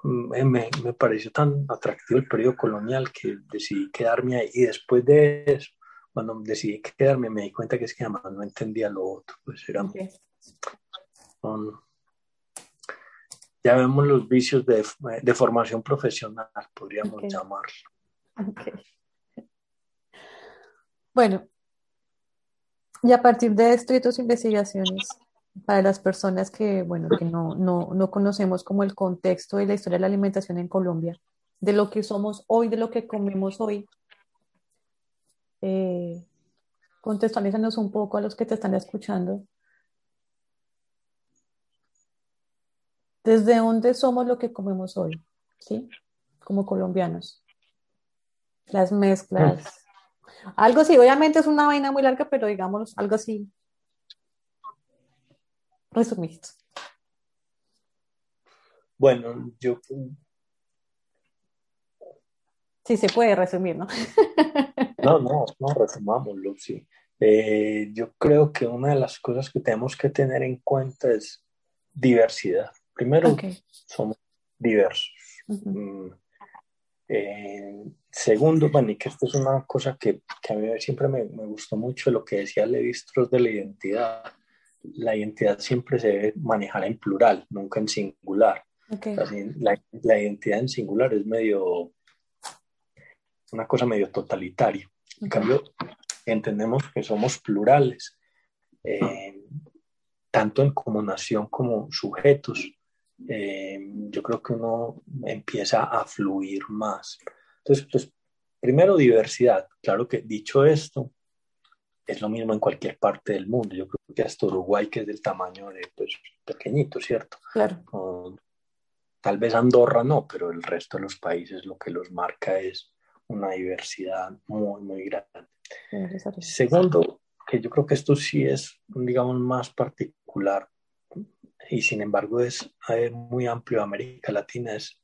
me, me, pareció tan atractivo el periodo colonial que decidí quedarme ahí. Y después de eso, cuando decidí quedarme, me di cuenta que es que además no entendía lo otro. Pues era. ya vemos los vicios de, de formación profesional, podríamos llamarlo. Bueno, y a partir de esto y investigaciones, para las personas que, bueno, que no, no, no conocemos como el contexto y la historia de la alimentación en Colombia, de lo que somos hoy, de lo que comemos hoy, eh, un poco a los que te están escuchando. ¿Desde dónde somos lo que comemos hoy? ¿Sí? Como colombianos. Las mezclas. <laughs> Algo así, obviamente es una vaina muy larga, pero digamos algo así resumido. Bueno, yo... Sí, se puede resumir, ¿no? no, no, no, resumámoslo, sí. Eh, yo creo que una de las cosas que tenemos que tener en cuenta es diversidad. Primero, somos diversos. Eh, segundo, bueno, que esto es una cosa que, que a mí siempre me, me, gustó mucho, lo que decía Levi Strauss de la identidad. La identidad siempre se debe manejar en plural, nunca en singular. La, la, identidad en singular es medio, una cosa medio totalitaria. En cambio, entendemos que somos plurales, eh, tanto en como nación como sujetos. Eh, yo creo que uno empieza a fluir más. Entonces, pues, primero diversidad. Claro que dicho esto, es lo mismo en cualquier parte del mundo. Yo creo que hasta Uruguay, que es del tamaño de, pues, pequeñito, ¿cierto? Claro. tal vez Andorra no, pero el resto de los países lo que los marca es una diversidad muy, muy grande. Segundo, que yo creo que esto sí es, digamos, más particular y sin embargo es muy amplio América Latina, es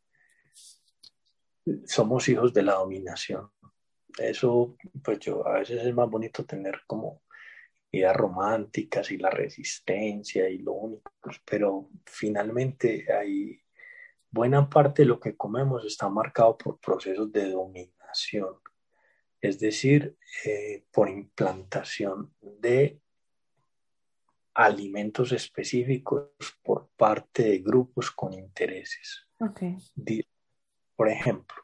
somos hijos de la dominación. Eso, pues yo, a veces es más bonito tener como ideas románticas y la resistencia y lo único, pero finalmente hay buena parte de lo que comemos está marcado por procesos de dominación es decir, eh, por implantación de alimentos específicos por parte de grupos con intereses. Por ejemplo,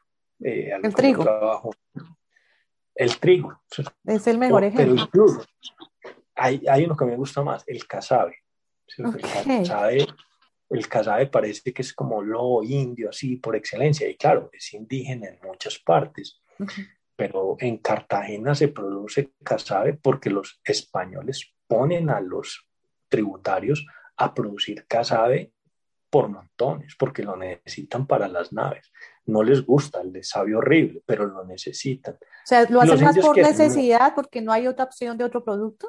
eh, el trigo. el trigo. Es el mejor ejemplo. Pero hay, hay, uno que me gusta más, el casabe. El casabe parece que es como lo indio, así por excelencia, y claro, es indígena en muchas partes pero en Cartagena se produce casabe porque los españoles ponen a los tributarios a producir casabe por montones, porque lo necesitan para las naves. No les gusta, les sabe horrible, pero lo necesitan. O sea, ¿lo hacen más por necesidad, porque no hay otra opción de otro producto?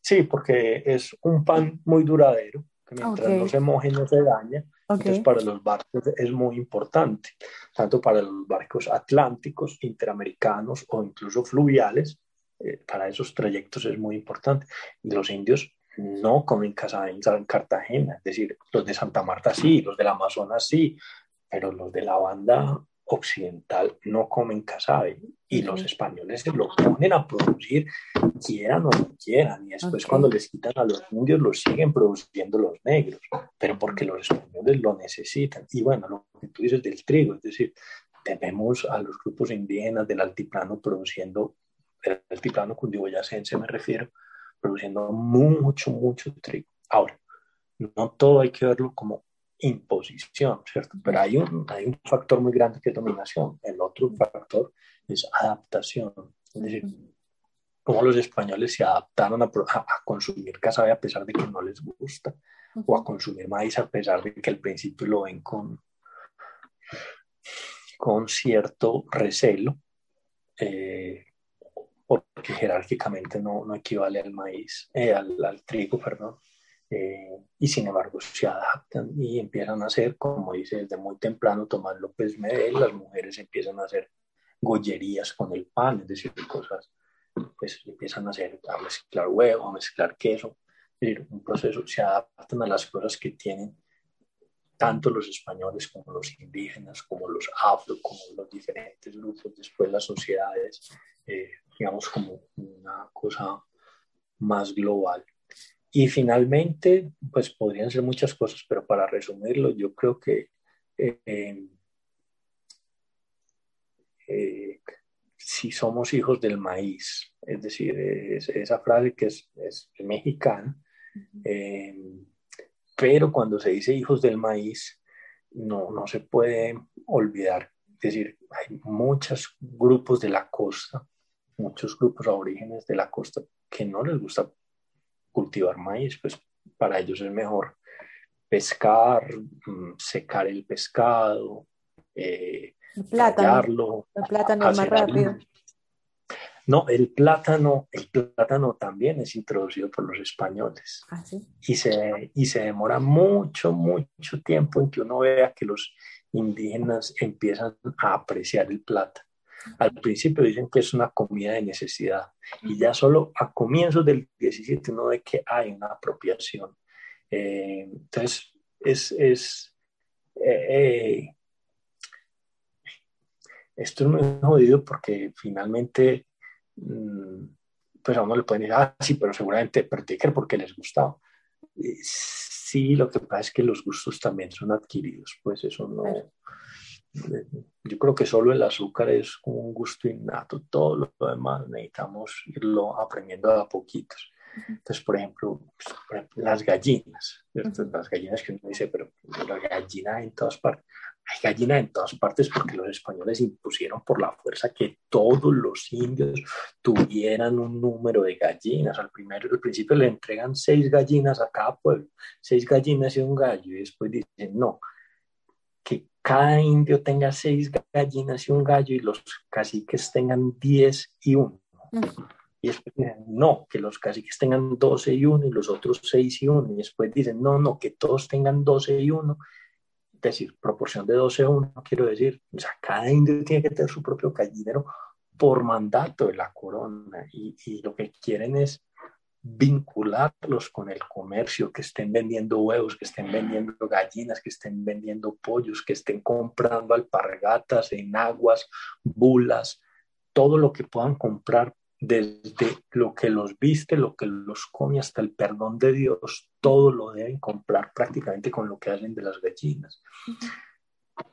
Sí, porque es un pan muy duradero, que mientras no se moje no se daña, entonces, para los barcos es muy importante, tanto para los barcos atlánticos, interamericanos o incluso fluviales, eh, para esos trayectos es muy importante. Los indios no comen caza en Cartagena, es decir, los de Santa Marta sí, los del Amazonas sí, pero los de la banda occidental no comen casabe y los españoles se lo ponen a producir quieran o no quieran y después cuando les quitan a los indios los siguen produciendo los negros pero porque los españoles lo necesitan. Y bueno lo que tú dices del trigo es decir tenemos a los grupos indígenas del altiplano produciendo el altiplano cundiboyacense me refiero produciendo mucho mucho trigo. Ahora no todo hay que verlo como imposición, ¿cierto? Pero hay un, hay un factor muy grande que es dominación. El otro factor es adaptación. Es decir, cómo los españoles se adaptaron a, a, consumir casabe a pesar de que no les gusta, o a consumir maíz a pesar de que al principio lo ven con, con cierto recelo, eh, porque jerárquicamente no, no, equivale al maíz, eh, al, al trigo, perdón. Eh, y sin embargo se adaptan y empiezan a hacer, como dice, desde muy temprano Tomás López Medel, las mujeres empiezan a hacer gollerías con el pan, es decir, cosas, pues empiezan a hacer, a mezclar huevo, a mezclar queso, es decir, un proceso, se adaptan a las cosas que tienen tanto los españoles como los indígenas, como los afro, como los diferentes grupos, después las sociedades, eh, digamos, como una cosa más global. Y finalmente, pues podrían ser muchas cosas, pero para resumirlo, yo creo que eh, eh, si somos hijos del maíz, es decir, esa frase que es, mexicana, eh, pero cuando se dice hijos del maíz, no, no se puede olvidar, es decir, hay muchos grupos de la costa, muchos grupos aborígenes de la costa que no les gusta cultivar maíz, pues para ellos es mejor pescar, mm, secar el pescado, eh, el plátano, el plátano es más rápido. No, el plátano, el plátano también es introducido por los españoles. ¿Ah, y, se, y se demora mucho, mucho tiempo en que uno vea que los indígenas empiezan a apreciar el plátano. Al principio dicen que es una comida de necesidad y ya solo a comienzos del 17 uno ve que hay una apropiación. Eh, entonces, es, es eh, esto es muy jodido porque finalmente, mm, pues a uno le pueden decir, ah, sí, pero seguramente, pero porque les gustaba. Sí, lo que pasa es que los gustos también son adquiridos, pues eso no... Yo creo que solo el azúcar es un gusto innato, todo lo demás necesitamos irlo aprendiendo a poquitos. Entonces, por ejemplo, las gallinas, las gallinas que uno dice, pero la gallina en todas partes hay gallinas en todas partes porque los españoles impusieron por la fuerza que todos los indios tuvieran un número de gallinas. Al, primero, al principio le entregan seis gallinas a cada pueblo, seis gallinas y un gallo, y después dicen, no, cada indio tenga seis gallinas y un gallo y los caciques tengan diez y uno. Y después dicen, no, que los caciques tengan doce y uno y los otros seis y uno. Y después dicen, no, no, que todos tengan doce y uno decir, proporción de 12 a 1, quiero decir, o sea, cada indio tiene que tener su propio gallinero por mandato de la corona y, y lo que quieren es vincularlos con el comercio, que estén vendiendo huevos, que estén vendiendo gallinas, que estén vendiendo pollos, que estén comprando alpargatas, enaguas, bulas, todo lo que puedan comprar desde lo que los viste, lo que los come, hasta el perdón de Dios, todo lo deben comprar prácticamente con lo que hacen de las gallinas.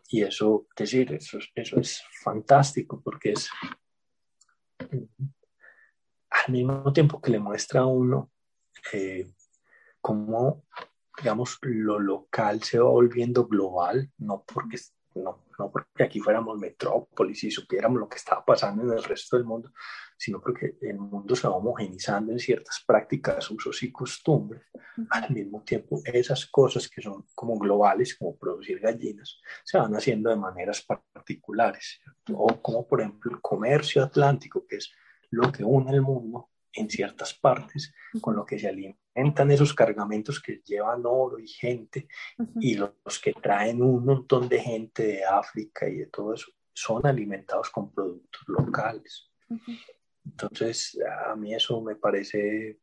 Y eso, decir, eso, eso es fantástico porque es al mismo tiempo que le muestra a uno eh, cómo, digamos, lo local se va volviendo global, no porque no, no porque aquí fuéramos metrópolis y supiéramos lo que estaba pasando en el resto del mundo, sino porque el mundo se va homogenizando en ciertas prácticas, usos y costumbres. Al mismo tiempo, esas cosas que son como globales, como producir gallinas, se van haciendo de maneras particulares. O como por ejemplo el comercio atlántico, que es lo que une el mundo en ciertas partes, con lo que se alimentan esos cargamentos que llevan oro y gente, y los, que traen un montón de gente de África y de todo eso, son alimentados con productos locales. Entonces, a mí eso me parece,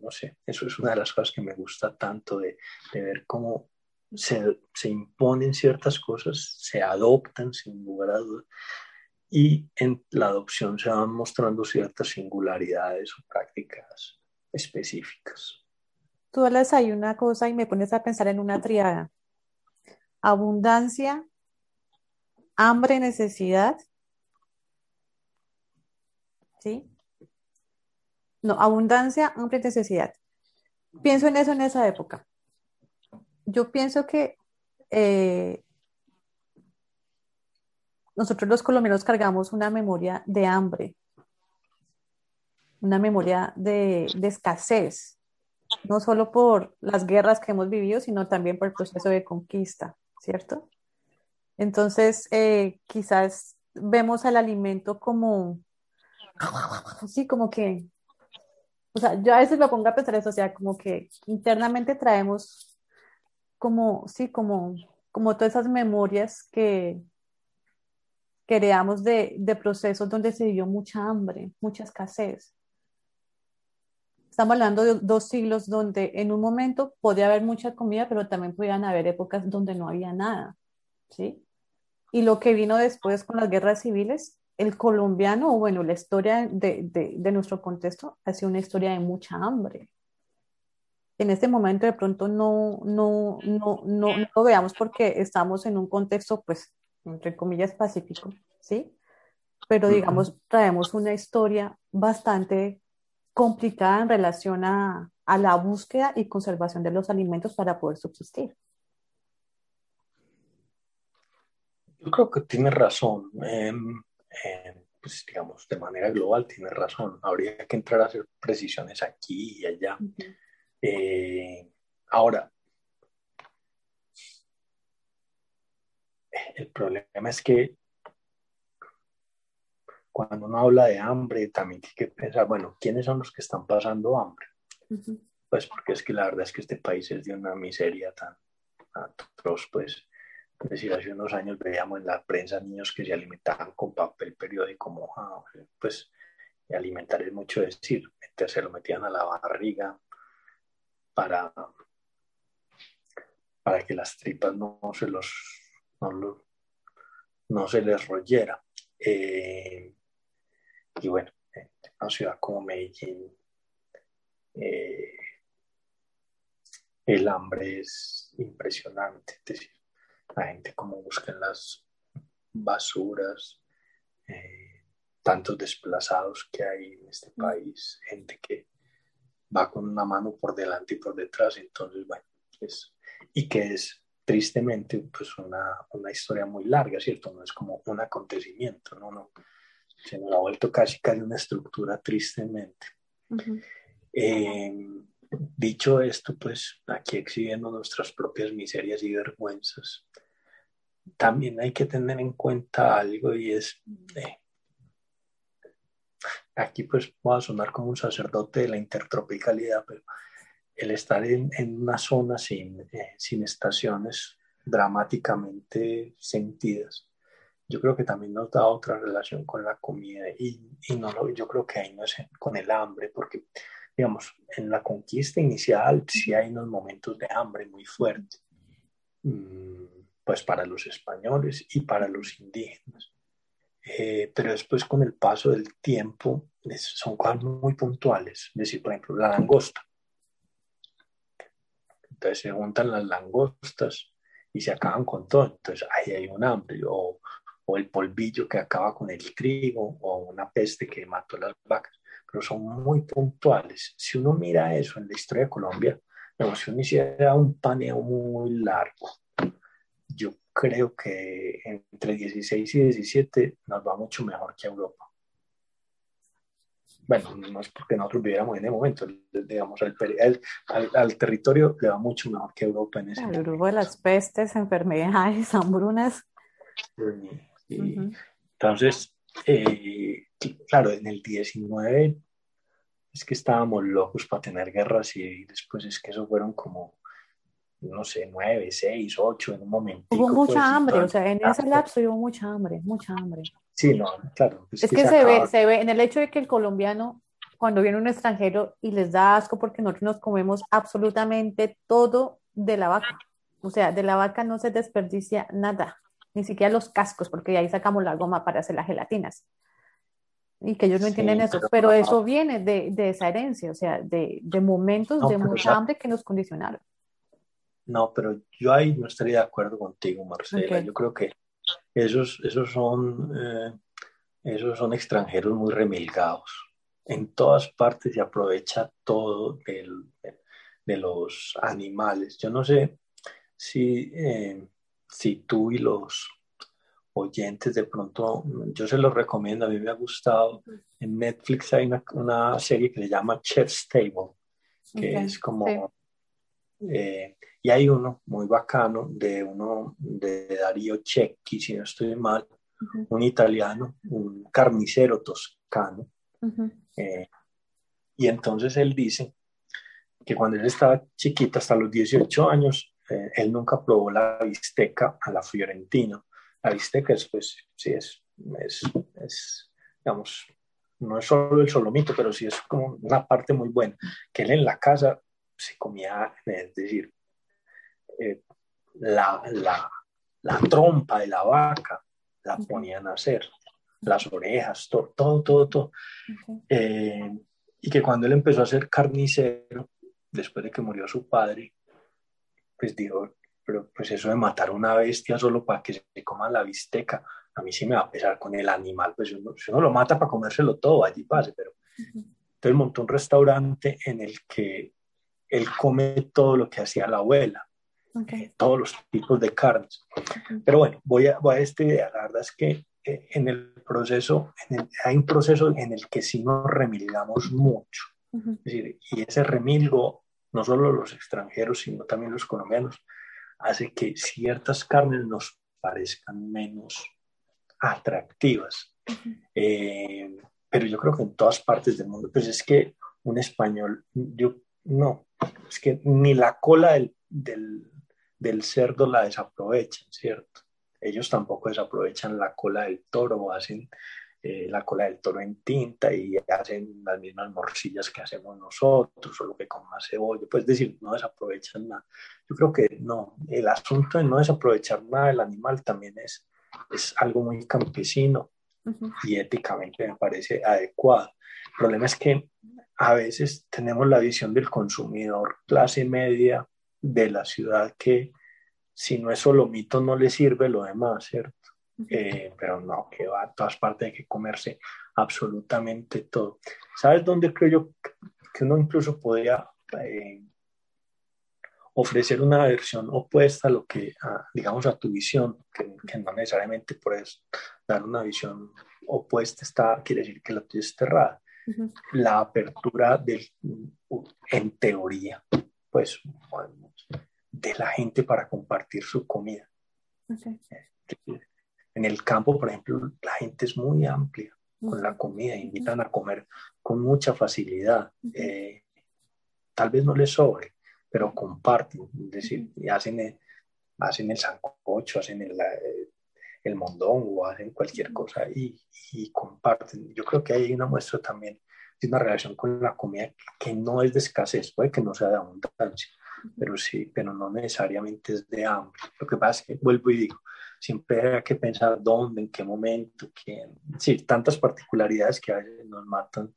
no sé, eso es una de las cosas que me gusta tanto de, de ver cómo se, se imponen ciertas cosas, se adoptan sin lugar a dudas y en la adopción se van mostrando ciertas singularidades o prácticas específicas. Tú hablas ahí una cosa y me pones a pensar en una triada. Abundancia, hambre, necesidad. ¿Sí? No, abundancia, hambre, necesidad. Pienso en eso en esa época. Yo pienso que eh, nosotros los colombianos cargamos una memoria de hambre, una memoria de, escasez, no solo por las guerras que hemos vivido, sino también por el proceso de conquista, ¿cierto? Entonces, eh, quizás vemos al alimento como, sí, como que, o sea, yo a veces me pongo a pensar eso, o sea, como que internamente traemos como, sí, como, como todas esas memorias que, creamos de, de procesos donde se vivió mucha hambre, mucha escasez. Estamos hablando de dos siglos donde en un momento podía haber mucha comida, pero también podían haber épocas donde no había nada, ¿sí? Y lo que vino después con las guerras civiles, el colombiano, o bueno, la historia de, de, de nuestro contexto ha sido una historia de mucha hambre. En este momento de pronto no, no, no, no lo veamos porque estamos en un contexto pues entre comillas, pacífico, ¿sí? Pero digamos, traemos una historia bastante complicada en relación a, a la búsqueda y conservación de los alimentos para poder subsistir. Yo creo que tiene razón. pues digamos, de manera global tiene razón. Habría que entrar a hacer precisiones aquí y allá. Eh, ahora, El problema es que cuando uno habla de hambre, también tiene que pensar, bueno, ¿quiénes son los que están pasando hambre? Pues porque es que la verdad es que este país es de una miseria tan atroz, pues Es decir, hace unos años veíamos en la prensa niños que se alimentaban con papel periódico mojado. Pues alimentar es mucho decir, se lo metían a la barriga para, para que las tripas no, se los no, se les royera. Eh, y bueno, en una ciudad como Medellín, eh, el hambre es impresionante. Es decir, la gente como busca en las basuras, eh, tantos desplazados que hay en este país, gente que va con una mano por delante y por detrás, entonces, bueno, es, y que es tristemente pues una, una, historia muy larga, ¿cierto? No es como un acontecimiento, no, no, se nos ha vuelto casi casi una estructura tristemente. Dicho esto, pues aquí exhibiendo nuestras propias miserias y vergüenzas, también hay que tener en cuenta algo y es, eh, aquí pues voy a sonar como un sacerdote de la intertropicalidad, pero el estar en, una zona sin, eh, sin estaciones dramáticamente sentidas, yo creo que también nos da otra relación con la comida y, y no yo creo que ahí no es con el hambre, porque digamos, en la conquista inicial sí hay unos momentos de hambre muy fuertes, mm, pues para los españoles y para los indígenas. Eh, pero después con el paso del tiempo son cosas muy puntuales, es decir, por ejemplo, la langosta. Entonces se juntan las langostas y se acaban con todo, entonces ahí hay un hambre, o, el polvillo que acaba con el trigo, o una peste que mató las vacas pero son muy puntuales. Si uno mira eso en la historia de Colombia, si uno hiciera un paneo muy largo, yo creo que entre 16 y 17 nos va mucho mejor que Europa. Bueno, no es porque nosotros viviéramos en ese momento, digamos, al, territorio le va mucho mejor que Europa en ese el grupo de las pestes, enfermedades, <laughs> hambrunas. Entonces, eh, claro, en el 19 es que estábamos locos para tener guerras y después es que eso fueron como, no sé, nueve, seis, ocho en un momento. Hubo mucha pues, hambre, o sea, en ese lapso hubo mucha hambre, mucha hambre. Sí, no, claro. Es, que, se, ve, se ve en el hecho de que el colombiano, cuando viene un extranjero y les da asco porque nosotros nos comemos absolutamente todo de la vaca. O sea, de la vaca no se desperdicia nada, ni siquiera los cascos, porque ahí sacamos la goma para hacer las gelatinas y que ellos no entienden eso, pero, eso viene de, de, esa herencia, o sea, de, de momentos de mucha hambre que nos condicionaron. No, pero yo ahí no estaría de acuerdo contigo, Marcela. Yo creo que esos, esos, son, eh, esos son extranjeros muy remilgados. En todas partes se aprovecha todo del, de los animales. Yo no sé si, eh, si tú y los oyentes, de pronto yo se los recomiendo, a mí me ha gustado. En Netflix hay una, serie que se llama Chef's Table, que es como... Eh, y hay uno muy bacano de uno de Darío Cecchi, si no estoy mal, un italiano, un carnicero toscano. Eh, y entonces él dice que cuando él estaba chiquita, hasta los 18 años, eh, él nunca probó la bisteca a la fiorentina. La bisteca es, pues, sí, es, es, digamos, no es solo el solomito, pero sí es como una parte muy buena, que él en la casa se comía, es decir, eh, la, la, la, trompa de la vaca la ponían a hacer, las orejas, todo, todo, todo. todo. Eh, y que cuando él empezó a ser carnicero, después de que murió su padre, pues dijo, pero pues eso de matar una bestia solo para que se coma la bisteca, a mí sí me va a pesar con el animal, pues uno, si uno lo mata para comérselo todo, allí pase, pero entonces montó un restaurante en el que él come todo lo que hacía la abuela, eh, todos los tipos de carnes. Pero bueno, voy a, voy a esta idea, la verdad es que eh, en el proceso, hay un proceso en el que sí nos remilgamos mucho, es decir, y ese remilgo, no solo los extranjeros, sino también los colombianos, hace que ciertas carnes nos parezcan menos atractivas. Eh, pero yo creo que en todas partes del mundo, pues es que un español, yo no, es que ni la cola del, del cerdo la desaprovechan, ¿cierto? Ellos tampoco desaprovechan la cola del toro hacen eh, la cola del toro en tinta y hacen las mismas morcillas que hacemos nosotros, solo que con más cebolla. Pues decir, no desaprovechan nada. Yo creo que no, el asunto de no desaprovechar nada del animal también es, es algo muy campesino y éticamente me parece adecuado. El problema es que a veces tenemos la visión del consumidor clase media de la ciudad que si no es solo mito no le sirve lo demás, ¿cierto? Eh, pero no, que va a todas partes, hay que comerse absolutamente todo. ¿Sabes dónde creo yo que uno incluso podría eh, ofrecer una versión opuesta a lo que, digamos, a tu visión, que, no necesariamente puedes dar una visión opuesta, está, quiere decir que la tuya La apertura del, en teoría, pues, de la gente para compartir su comida. Eh, en el campo, por ejemplo, la gente es muy amplia con la comida, invitan a comer con mucha facilidad. Eh, tal vez no les sobre, pero comparten, es decir, hacen el, hacen el sancocho, hacen el, el mondongo, hacen cualquier cosa y, y, comparten. Yo creo que hay una muestra también de una relación con la comida que no es de escasez, puede que no sea de abundancia, pero sí, pero no necesariamente es de hambre. Lo que pasa es que, vuelvo y digo, siempre hay que pensar dónde, en qué momento, quién, sí, tantas particularidades que a veces nos matan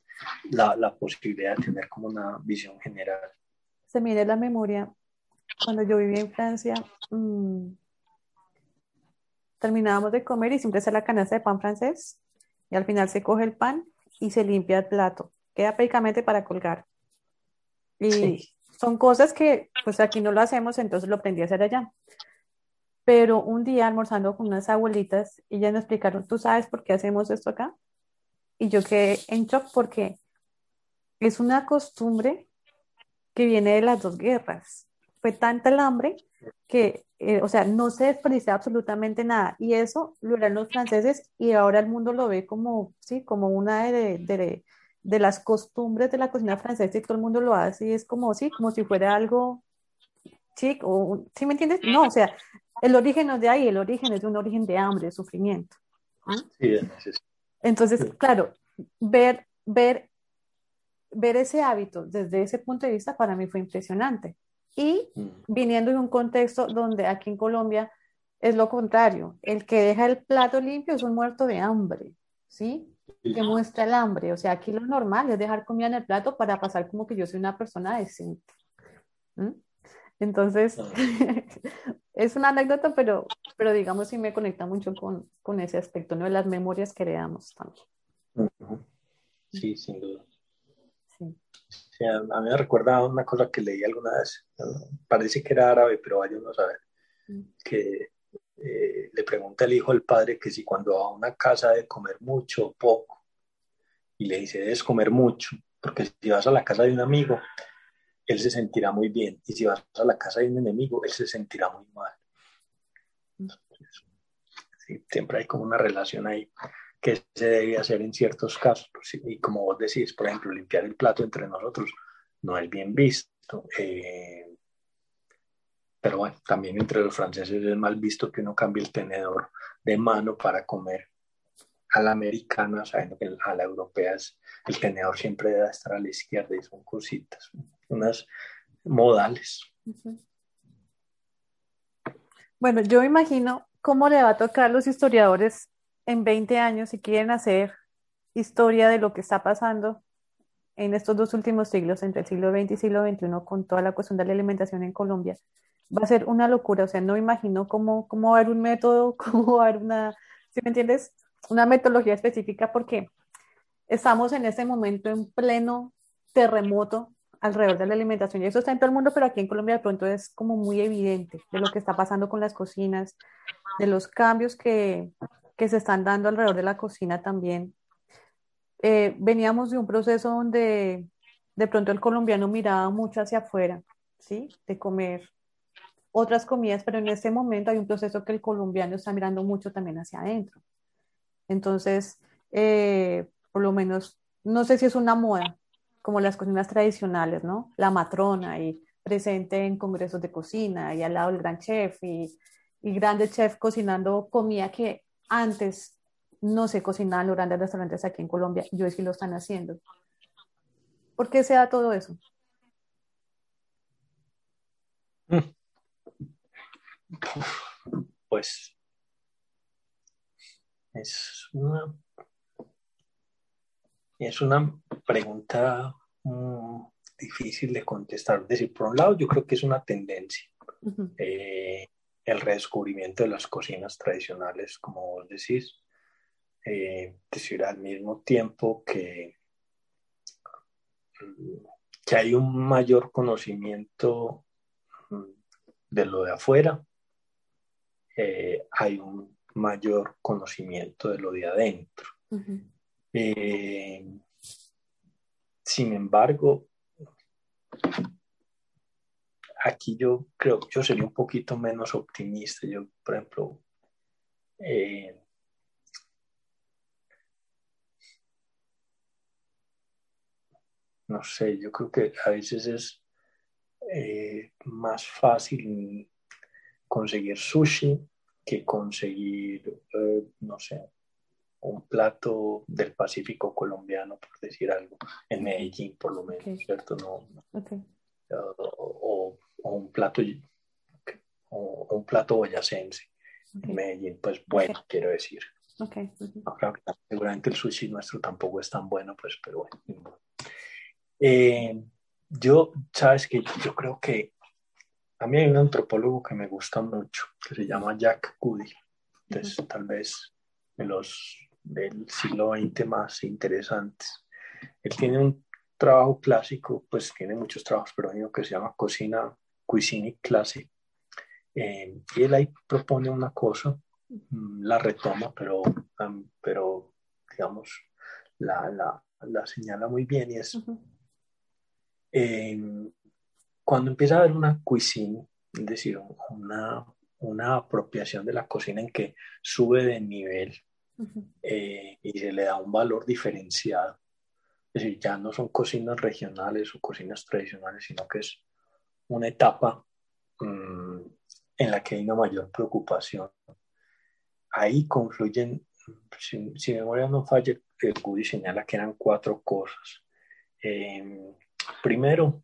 la, la posibilidad de tener como una visión general. Se mire la memoria, cuando yo vivía en Francia, mmm, terminábamos de comer y siempre está la canasta de pan francés y al final se coge el pan y se limpia el plato, queda prácticamente para colgar. Y son cosas que pues aquí no lo hacemos, entonces lo aprendí a hacer allá. Pero un día almorzando con unas abuelitas, ellas me explicaron, ¿tú sabes por qué hacemos esto acá? Y yo quedé en shock porque es una costumbre que viene de las dos guerras. Fue tanta el hambre que, eh, o sea, no se desperdicia absolutamente nada. Y eso lo eran los franceses y ahora el mundo lo ve como, sí, como una de, de, de las costumbres de la cocina francesa y todo el mundo lo hace y es como, sí, como si fuera algo sí, o, ¿sí me entiendes? No, o sea, el origen no es de ahí, el origen es de un origen de hambre, de sufrimiento. Sí, Entonces, claro, ver, ver, ver ese hábito desde ese punto de vista para mí fue impresionante. Y mm. viniendo en un contexto donde aquí en Colombia es lo contrario, el que deja el plato limpio es un muerto de hambre, ¿sí? Que muestra el hambre, o sea, aquí lo normal es dejar comida en el plato para pasar como que yo soy una persona decente. Entonces, <laughs> es una anécdota, pero, pero digamos sí me conecta mucho con, con ese aspecto, ¿no? De las memorias que creamos también. Sí, sin duda. Sí. A, mí me recuerda una cosa que leí alguna vez, parece que era árabe, pero vaya uno a saber, mm. que eh, le pregunta el hijo al padre que si cuando va a una casa de comer mucho o poco, y le dice, debes comer mucho, porque si vas a la casa de un amigo, él se sentirá muy bien. Y si vas a la casa de un enemigo, él se sentirá muy mal. siempre hay como una relación ahí que se debe hacer en ciertos casos. Pues, y como vos decís, por ejemplo, limpiar el plato entre nosotros no es bien visto. Eh, pero bueno, también entre los franceses es mal visto que uno cambie el tenedor de mano para comer a la americana, sabiendo que a la europea el tenedor siempre debe estar a la izquierda y son cositas unas modales. Bueno, yo imagino cómo le va a tocar a los historiadores en 20 años si quieren hacer historia de lo que está pasando en estos dos últimos siglos, entre el siglo XX y siglo XXI, con toda la cuestión de la alimentación en Colombia. Va a ser una locura, o sea, no imagino cómo, cómo va a haber un método, <laughs> cómo va a haber una, si me entiendes, una metodología específica, porque estamos en este momento en pleno terremoto alrededor de la alimentación. Y eso está en todo el mundo, pero aquí en Colombia de pronto es como muy evidente de lo que está pasando con las cocinas, de los cambios que, que se están dando alrededor de la cocina también. Eh, veníamos de un proceso donde de pronto el colombiano miraba mucho hacia afuera, ¿sí? De comer otras comidas, pero en este momento hay un proceso que el colombiano está mirando mucho también hacia adentro. Entonces, eh, por lo menos, no sé si es una moda, como las cocinas tradicionales, ¿no? La matrona y presente en congresos de cocina y al lado del gran chef y, y grandes chefs cocinando comida que antes no se cocinaban los grandes restaurantes aquí en Colombia y hoy sí lo están haciendo. ¿Por qué se da todo eso? Mm. Pues es una, es una pregunta mm, difícil de contestar. Es decir, por un lado, yo creo que es una tendencia. Eh, el redescubrimiento de las cocinas tradicionales, como vos decís, eh, decir, al mismo tiempo que, que hay un mayor conocimiento mm, de lo de afuera, eh, hay un mayor conocimiento de lo de adentro. Eh, sin embargo, aquí yo creo que yo sería un poquito menos optimista. Yo, por ejemplo, eh, no sé, yo creo que a veces es eh, más fácil conseguir sushi que conseguir, eh, no sé, un plato del Pacífico colombiano, por decir algo, en Medellín por lo menos, ¿cierto? No, o, un plato o, un plato boyacense en Medellín, pues bueno, quiero decir. seguramente el sushi nuestro tampoco es tan bueno, pues, pero bueno. Eh, yo, sabes que yo creo que a mí hay un antropólogo que me gusta mucho, que se llama Jack Goody. Entonces, tal vez de los del siglo XX más interesantes. Él tiene un trabajo clásico, pues tiene muchos trabajos, pero hay uno que se llama Cocina, Cuisine Classic. Eh, y él ahí propone una cosa, mm, la retoma, pero, pero digamos, la, la, la, señala muy bien y es cuando empieza a haber una cuisine, es decir, una, una apropiación de la cocina en que sube de nivel eh, y se le da un valor diferenciado, es decir, ya no son cocinas regionales o cocinas tradicionales, sino que es una etapa mm, en la que hay una mayor preocupación. Ahí confluyen, si, memoria no falla, el Goody señala que eran cuatro cosas. Eh, Primero,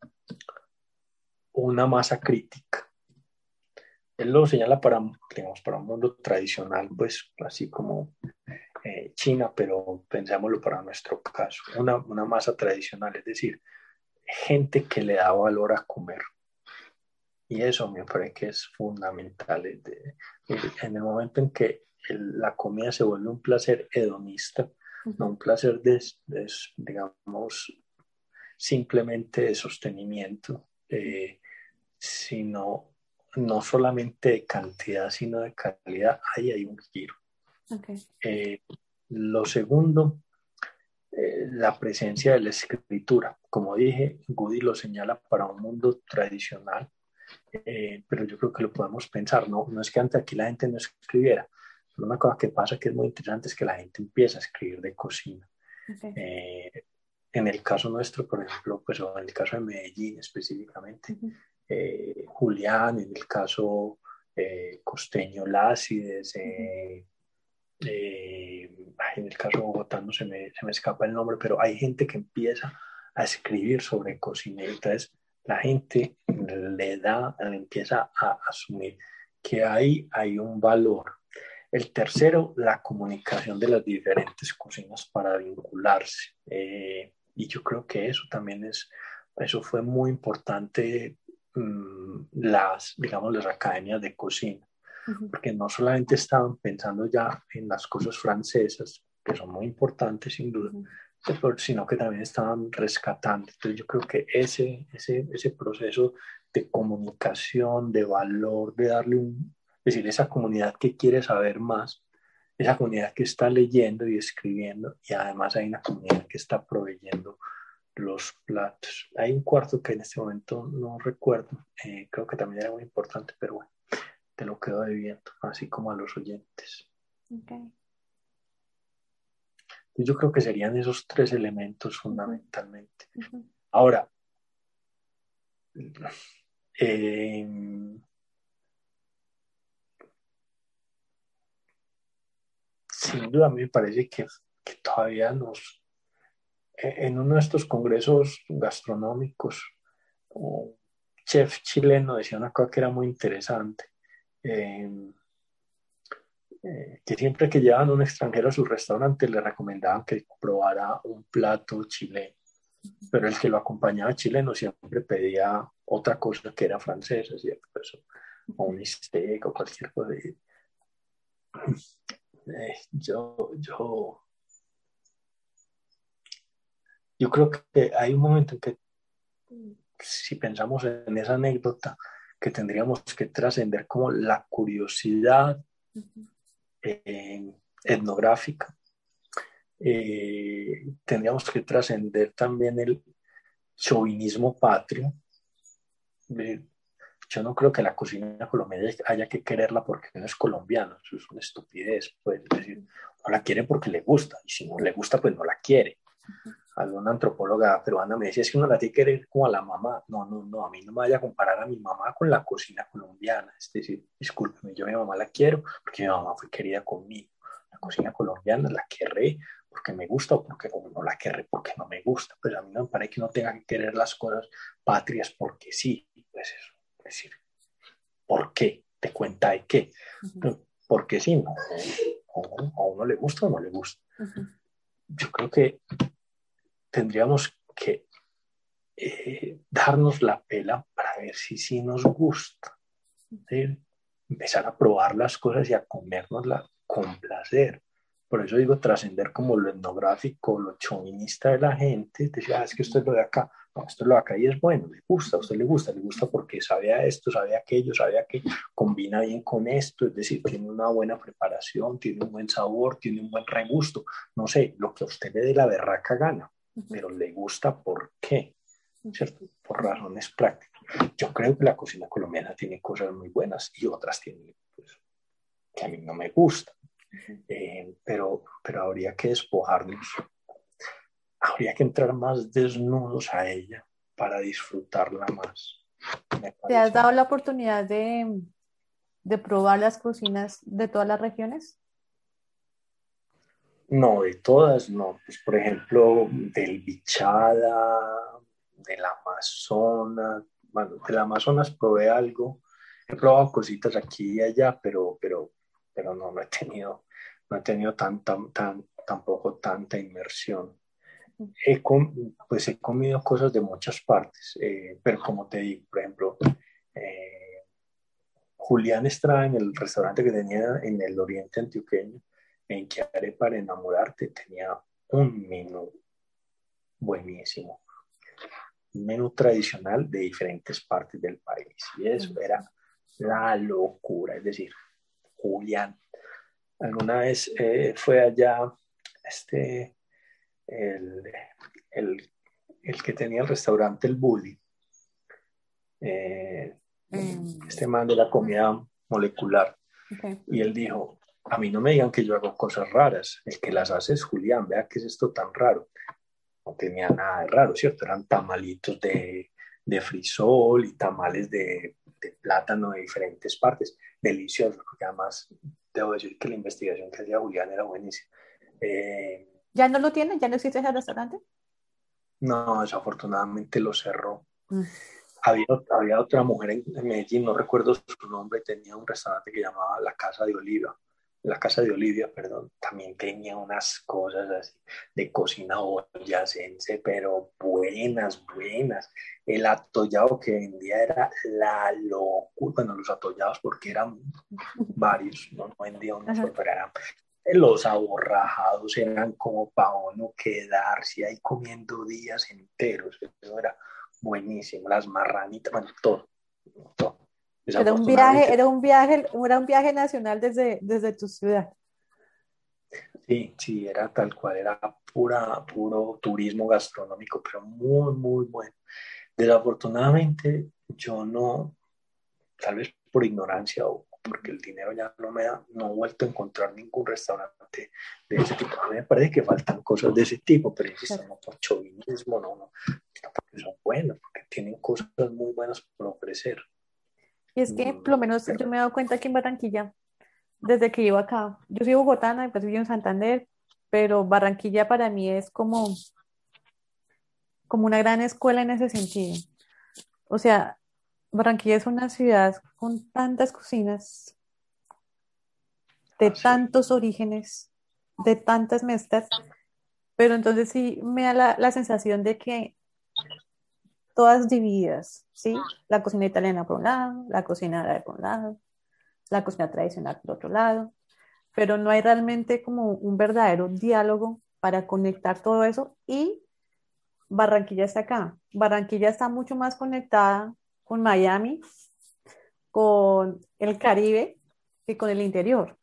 una masa crítica. Él lo señala para, digamos, para un mundo tradicional, pues así como eh, China, pero pensémoslo para nuestro caso. Una, una masa tradicional, es decir, gente que le da valor a comer. Y eso me parece que es fundamental. en el momento en que la comida se vuelve un placer hedonista, no un placer de, digamos, simplemente de sostenimiento, eh, sino no solamente de cantidad, sino de calidad, ahí hay un giro. Eh, lo segundo, eh, la presencia de la escritura. Como dije, Goody lo señala para un mundo tradicional, pero yo creo que lo podemos pensar. No, no es que antes aquí la gente no escribiera, pero una cosa que pasa que es muy interesante es que la gente empieza a escribir de cocina. En el caso nuestro, por ejemplo, pues en el caso de Medellín específicamente, eh, Julián, en el caso eh, Costeño Lácides, eh, en el caso de Bogotá no se me, se me, escapa el nombre, pero hay gente que empieza a escribir sobre cocina. Entonces la gente le da, empieza a asumir que ahí hay un valor. El tercero, la comunicación de las diferentes cocinas para vincularse. Y yo creo que eso también es, eso fue muy importante, mm, las, digamos, las academias de cocina, porque no solamente estaban pensando ya en las cosas francesas, que son muy importantes sin duda, sino que también estaban rescatando. Entonces yo creo que ese, ese, ese proceso de comunicación, de valor, de darle un, es decir, esa comunidad que quiere saber más, esa comunidad que está leyendo y escribiendo y además hay una comunidad que está proveyendo los platos. Hay un cuarto que en este momento no recuerdo, eh, creo que también era muy importante, pero bueno, te lo quedo debiendo, así como a los oyentes. Yo creo que serían esos tres elementos fundamentalmente. Ahora, Eh, sin duda a mí me parece que, que todavía nos, en uno de estos congresos gastronómicos, un chef chileno decía una cosa que era muy interesante, eh, eh, que siempre que llevaban un extranjero a su restaurante le recomendaban que probara un plato chileno, pero el que lo acompañaba chileno siempre pedía otra cosa que era francesa, ¿cierto? o un steak o cualquier cosa. <clears throat> Eh, yo, yo, yo creo que hay un momento en que, si pensamos en esa anécdota, que tendríamos que trascender como la curiosidad eh, etnográfica. Eh, tendríamos que trascender también el chauvinismo patrio, yo no creo que la cocina colombiana haya que quererla porque no es colombiano, eso es una estupidez, pues, es decir, no la quiere porque le gusta, y si no le gusta, pues no la quiere. Alguna antropóloga peruana me decía, es que uno la tiene que querer como a la mamá. No, no, no, a mí no me vaya a comparar a mi mamá con la cocina colombiana. Es decir, discúlpeme, yo a mi mamá la quiero porque mi mamá fue querida conmigo. La cocina colombiana la querré porque me gusta o porque no la querré porque no me gusta. Pues a mí no me parece que uno tenga que querer las cosas patrias porque sí. Pues eso decir, ¿por qué? ¿Te cuenta de qué? Porque sí, no, a uno le gusta o no le gusta. Yo creo que tendríamos que eh, darnos la pela para ver si sí nos gusta. Empezar a probar las cosas y a comérnoslas con placer. Por eso digo trascender como lo etnográfico, lo chauvinista de la gente. Decía, ah, es que esto es lo de acá esto lo acá y es bueno, le gusta, a usted le gusta, le gusta porque sabe a esto, sabe a aquello, sabe a que combina bien con esto, es decir, tiene una buena preparación, tiene un buen sabor, tiene un buen regusto, no sé, lo que a usted le dé la berraca gana, pero le gusta ¿por qué? ¿Cierto? Por razones prácticas. Yo creo que la cocina colombiana tiene cosas muy buenas y otras tiene pues, que a mí no me gustan, eh, pero, pero habría que despojarnos habría que entrar más desnudos a ella para disfrutarla más. ¿Te has dado la oportunidad de, de probar las cocinas de todas las regiones? No, de todas no. Pues, por ejemplo, del Bichada, del Amazonas. Bueno, del Amazonas probé algo. He probado cositas aquí y allá, pero, pero, pero no, no he tenido, no he tenido tan, tan, tan, tampoco tanta inmersión he, pues he comido cosas de muchas partes, eh, pero como te digo, por ejemplo, eh, Julián Estrada en el restaurante que tenía en el oriente antioqueño, en haré para enamorarte, tenía un menú buenísimo, un menú tradicional de diferentes partes del país, y eso era la locura, es decir, Julián, alguna vez eh, fue allá, este, el, que tenía el restaurante El Bully, eh, mm. este man de la comida molecular. Y él dijo, a mí no me digan que yo hago cosas raras, el que las hace es Julián, vea qué es esto tan raro. No tenía nada de raro, ¿cierto? Eran tamalitos de, de frisol y tamales de, de, plátano de diferentes partes, deliciosos, porque además debo decir que la investigación que hacía Julián era buenísima. Eh, ¿Ya no lo tiene? ¿Ya no existe ese restaurante? No, desafortunadamente lo cerró. Mm. Había, había, otra mujer en, Medellín, no recuerdo su nombre, tenía un restaurante que llamaba La Casa de Oliva. La Casa de Olivia, perdón, también tenía unas cosas así de cocina boyacense, pero buenas, buenas. El atollado que vendía era la locura, bueno, los atollados porque eran varios, no, vendía uno solo, pero eran los aborrajados eran como para uno quedarse ahí comiendo días enteros. Eso era buenísimo. Las marranitas, bueno, todo. Era un viaje, era un viaje, era un viaje nacional desde, desde tu ciudad. Sí, sí, era tal cual, era pura, puro turismo gastronómico, pero muy, muy bueno. Desafortunadamente, yo no, tal vez por ignorancia o porque el dinero ya no me da, no he vuelto a encontrar ningún restaurante de ese tipo. A mí me parece que faltan cosas de ese tipo, pero insisto, no por chauvinismo, no, no, porque son buenos, porque tienen cosas muy buenas por ofrecer. Y es que, por lo menos, yo me he dado cuenta que en Barranquilla, desde que vivo acá, yo soy bogotana, después vivo en Santander, pero Barranquilla para mí es como, como una gran escuela en ese sentido. O sea, Barranquilla es una ciudad con tantas cocinas, de ah, tantos orígenes, de tantas mezclas, pero entonces sí me da la, la sensación de que todas divididas, ¿sí? La cocina italiana por un lado, la cocina árabe por un lado, la cocina tradicional por otro lado, pero no hay realmente como un verdadero diálogo para conectar todo eso y Barranquilla está acá. Barranquilla está mucho más conectada con Miami, con el Caribe que con el interior.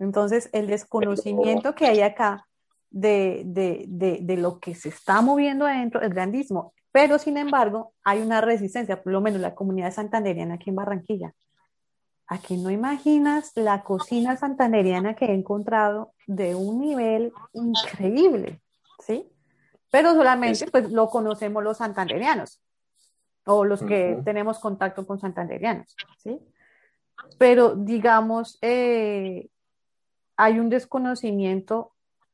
Entonces, el desconocimiento que hay acá de, de, de, de, lo que se está moviendo adentro es grandísimo. Pero, sin embargo, hay una resistencia, por lo menos la comunidad santanderiana aquí en Barranquilla. Aquí no imaginas la cocina santanderiana que he encontrado de un nivel increíble, ¿sí? Pero solamente pues lo conocemos los santanderianos o los que tenemos contacto con santanderianos, ¿sí? Pero digamos, eh, hay un desconocimiento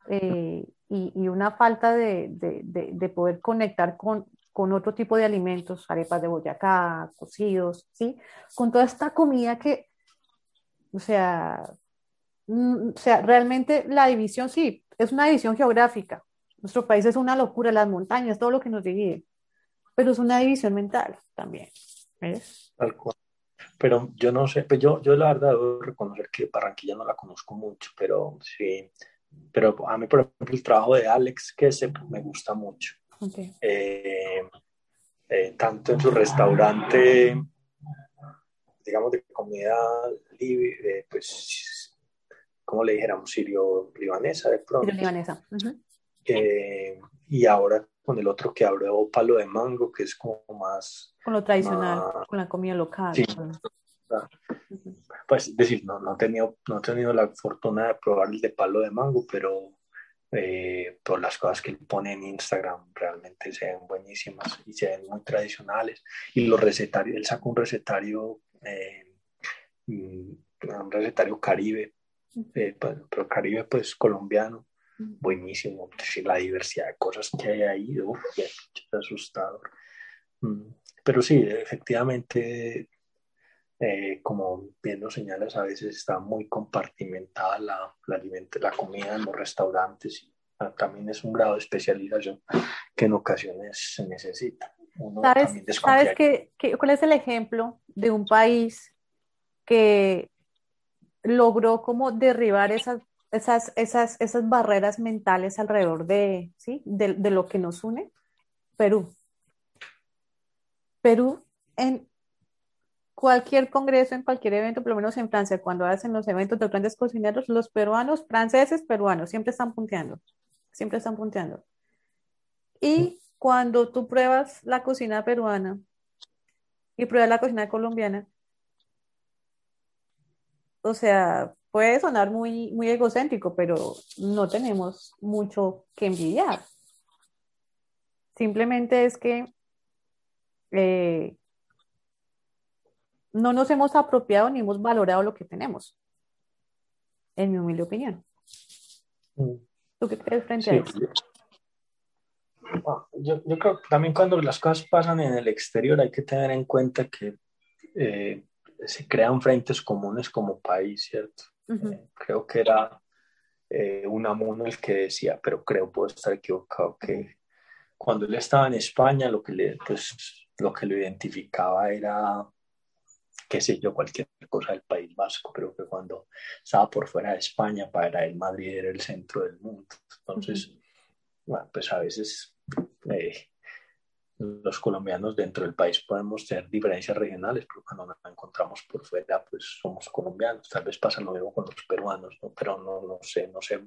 eh, y, y, una falta de, de, de, poder conectar con, con otro tipo de alimentos, arepas de Boyacá, cocidos, ¿sí? Con toda esta comida que, o sea, mm, o sea, realmente la división sí, es una división geográfica. Nuestro país es una locura, las montañas, todo lo que nos divide, pero es una división mental también. Tal cual. Pero yo no sé, pues yo, yo la verdad debo reconocer que Barranquilla no la conozco mucho, pero sí, pero a mí, por ejemplo, el trabajo de Alex, que se, me gusta mucho. Eh, eh, tanto en su restaurante, digamos, de comida libre, pues, como le dijéramos, sirio-libanesa de pronto. Sirio-libanesa. Eh, y ahora con el otro que abrió Palo de Mango, que es como más... Con lo tradicional, con la comida local. Sí. Pues decir, no, no, he tenido, no he tenido la fortuna de probar el de Palo de Mango, pero eh, todas las cosas que él pone en Instagram realmente se ven buenísimas y se ven muy tradicionales. Y los recetarios, él sacó un recetario, eh, mm, un recetario caribe, eh, pues, pero caribe pues colombiano, buenísimo. la diversidad de cosas que hay ahí, uf, es asustador. Mm, pero sí, efectivamente eh, como viendo señales, a veces está muy compartimentada la, la, la comida en los restaurantes y ah, también es un grado de especialización que en ocasiones se necesita. ¿Sabes, ¿sabes qué, cuál es el ejemplo de un país que logró como derribar esas, esas, esas, esas barreras mentales alrededor de, ¿sí? de, de lo que nos une? Perú. Perú en cualquier congreso, en cualquier evento, por lo menos en Francia, cuando hacen los eventos de grandes cocineros, los peruanos, franceses, peruanos, siempre están punteando, siempre están punteando. Y cuando tú pruebas la cocina peruana y pruebas la cocina colombiana, o sea, puede sonar muy, muy egocéntrico, pero no tenemos mucho que envidiar. Simplemente es que eh, no nos hemos apropiado ni hemos valorado lo que tenemos, en mi humilde opinión. Mm. ¿Tú qué crees frente a eso? Ah, yo, yo, creo que también cuando las cosas pasan en el exterior hay que tener en cuenta que eh, se crean frentes comunes como país, ¿cierto? Eh, creo que era eh, Unamuno el que decía, pero creo puedo estar equivocado, que cuando él estaba en España lo que, le, pues, lo, que lo identificaba era qué sé yo, cualquier cosa del País Vasco. Creo que cuando estaba por fuera de España, para él Madrid era el centro del mundo. Entonces, bueno, pues a veces eh, los colombianos dentro del país podemos tener diferencias regionales, pero cuando nos encontramos por fuera, pues somos colombianos. Tal vez pasa lo mismo con los peruanos, ¿no? pero no, no sé, no sé,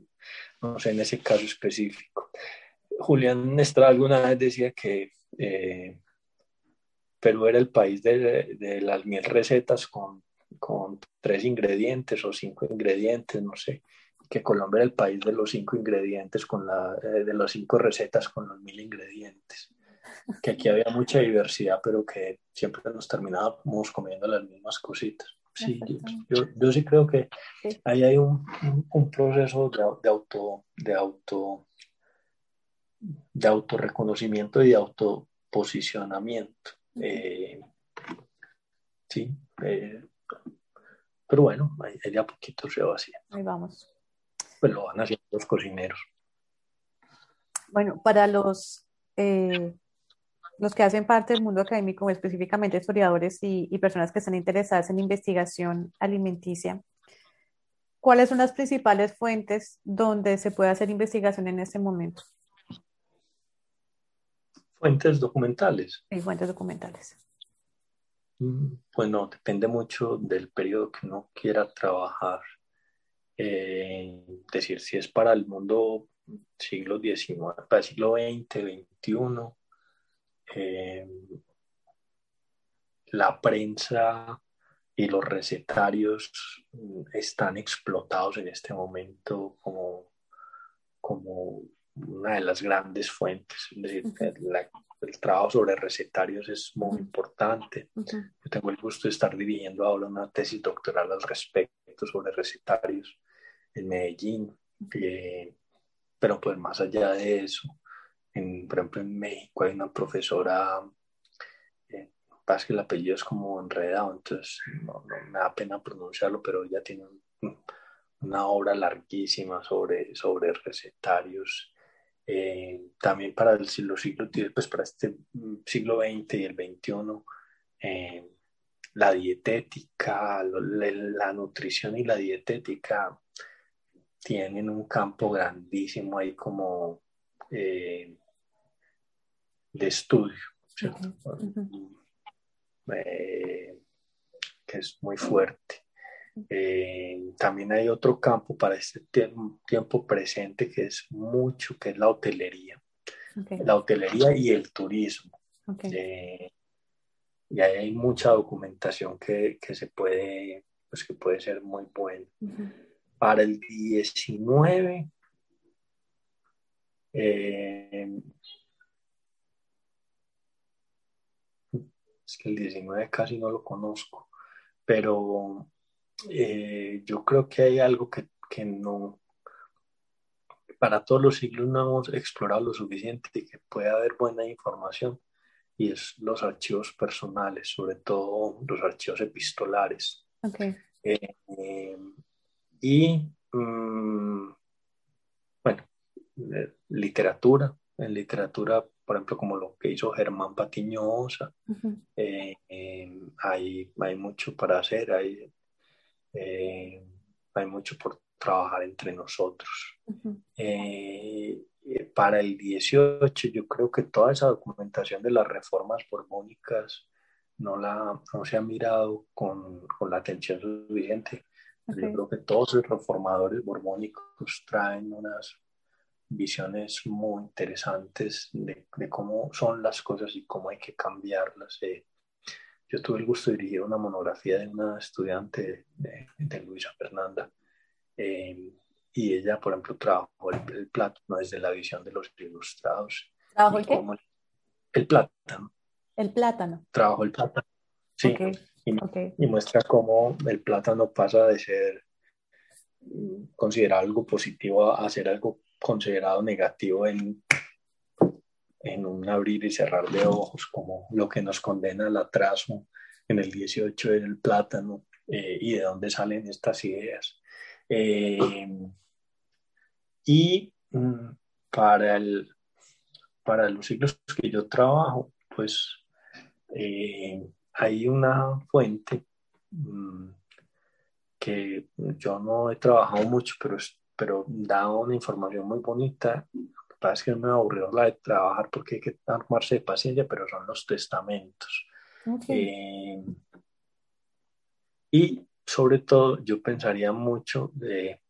no sé en ese caso específico. Julián Nestra alguna vez decía que eh, Perú era el país de, las mil recetas con, con tres ingredientes o cinco ingredientes, no sé, que Colombia era el país de los cinco ingredientes, con la, eh, de las cinco recetas con los mil ingredientes. Que aquí había mucha diversidad, pero que siempre nos terminábamos comiendo las mismas cositas. Sí, yo, yo, sí creo que ahí hay un, un, proceso de, de, auto, de auto de autorreconocimiento y de autoposicionamiento. Eh, sí, eh, pero bueno, ahí, ahí a poquito se va haciendo. Ahí vamos pues lo van haciendo los cocineros. Bueno, para los, eh, los que hacen parte del mundo académico, específicamente historiadores y, personas que están interesadas en investigación alimenticia, ¿cuáles son las principales fuentes donde se puede hacer investigación en este momento? Fuentes documentales. Sí, fuentes documentales. Mm, bueno, depende mucho del periodo que uno quiera trabajar. Eh, decir, si es para el mundo siglo XIX, para el siglo XX, XXI, eh, la prensa y los recetarios están explotados en este momento como, como una de las grandes fuentes. Es decir, el trabajo sobre recetarios es muy importante. Yo tengo el gusto de estar dirigiendo ahora una tesis doctoral al respecto sobre recetarios en Medellín, eh, pero pues más allá de eso, en, por ejemplo en México hay una profesora, eh, pasa que el apellido es como enredado, entonces no, me da pena pronunciarlo, pero ella tiene una obra larguísima sobre, sobre recetarios. Eh, también para el siglo, siglo, pues para este siglo XX y el XXI, eh, la dietética, la nutrición y la dietética tienen un campo grandísimo ahí como eh, de estudio, eh, que es muy fuerte. Eh, también hay otro campo para este tiempo presente que es mucho, que es la hotelería. La hotelería y el turismo. y ahí hay mucha documentación que, que, se puede, pues que puede ser muy buena para el 19. Eh, es que el 19 casi no lo conozco, pero eh, yo creo que hay algo que, que, no, para todos los siglos no hemos explorado lo suficiente y que puede haber buena información, y es los archivos personales, sobre todo los archivos epistolares. Okay. Eh, y, mm, bueno, eh, literatura, en literatura, por ejemplo, como lo que hizo Germán Patiñosa, eh, em, hay, hay, mucho para hacer, hay, eh, hay mucho por trabajar entre nosotros. para el 18, yo creo que toda esa documentación de las reformas borbónicas no, la, no se ha mirado con, con la atención suficiente yo creo que todos los reformadores borbónicos traen unas visiones muy interesantes de, cómo son las cosas y cómo hay que cambiarlas. Eh, yo tuve el gusto de dirigir una monografía de una estudiante de, Luisa Fernanda eh, y ella, por ejemplo, trabajó el, el, plátano desde la visión de los ilustrados. ¿Trabajó el qué? el plátano. El plátano. Trabajó el plátano. Sí. Y, muestra cómo el plátano pasa de ser considerado algo positivo a ser algo considerado negativo en, en un abrir y cerrar de ojos, como lo que nos condena al atraso en el 18 del plátano eh, y de dónde salen estas ideas. Eh, y mm, para, el, para los siglos que yo trabajo, pues eh, hay una fuente mm, que yo no he trabajado mucho, pero, pero da una información muy bonita. Pasa es que me aburrió la de trabajar porque hay que armarse de paciencia, pero son los testamentos. Eh, y sobre todo, yo pensaría mucho de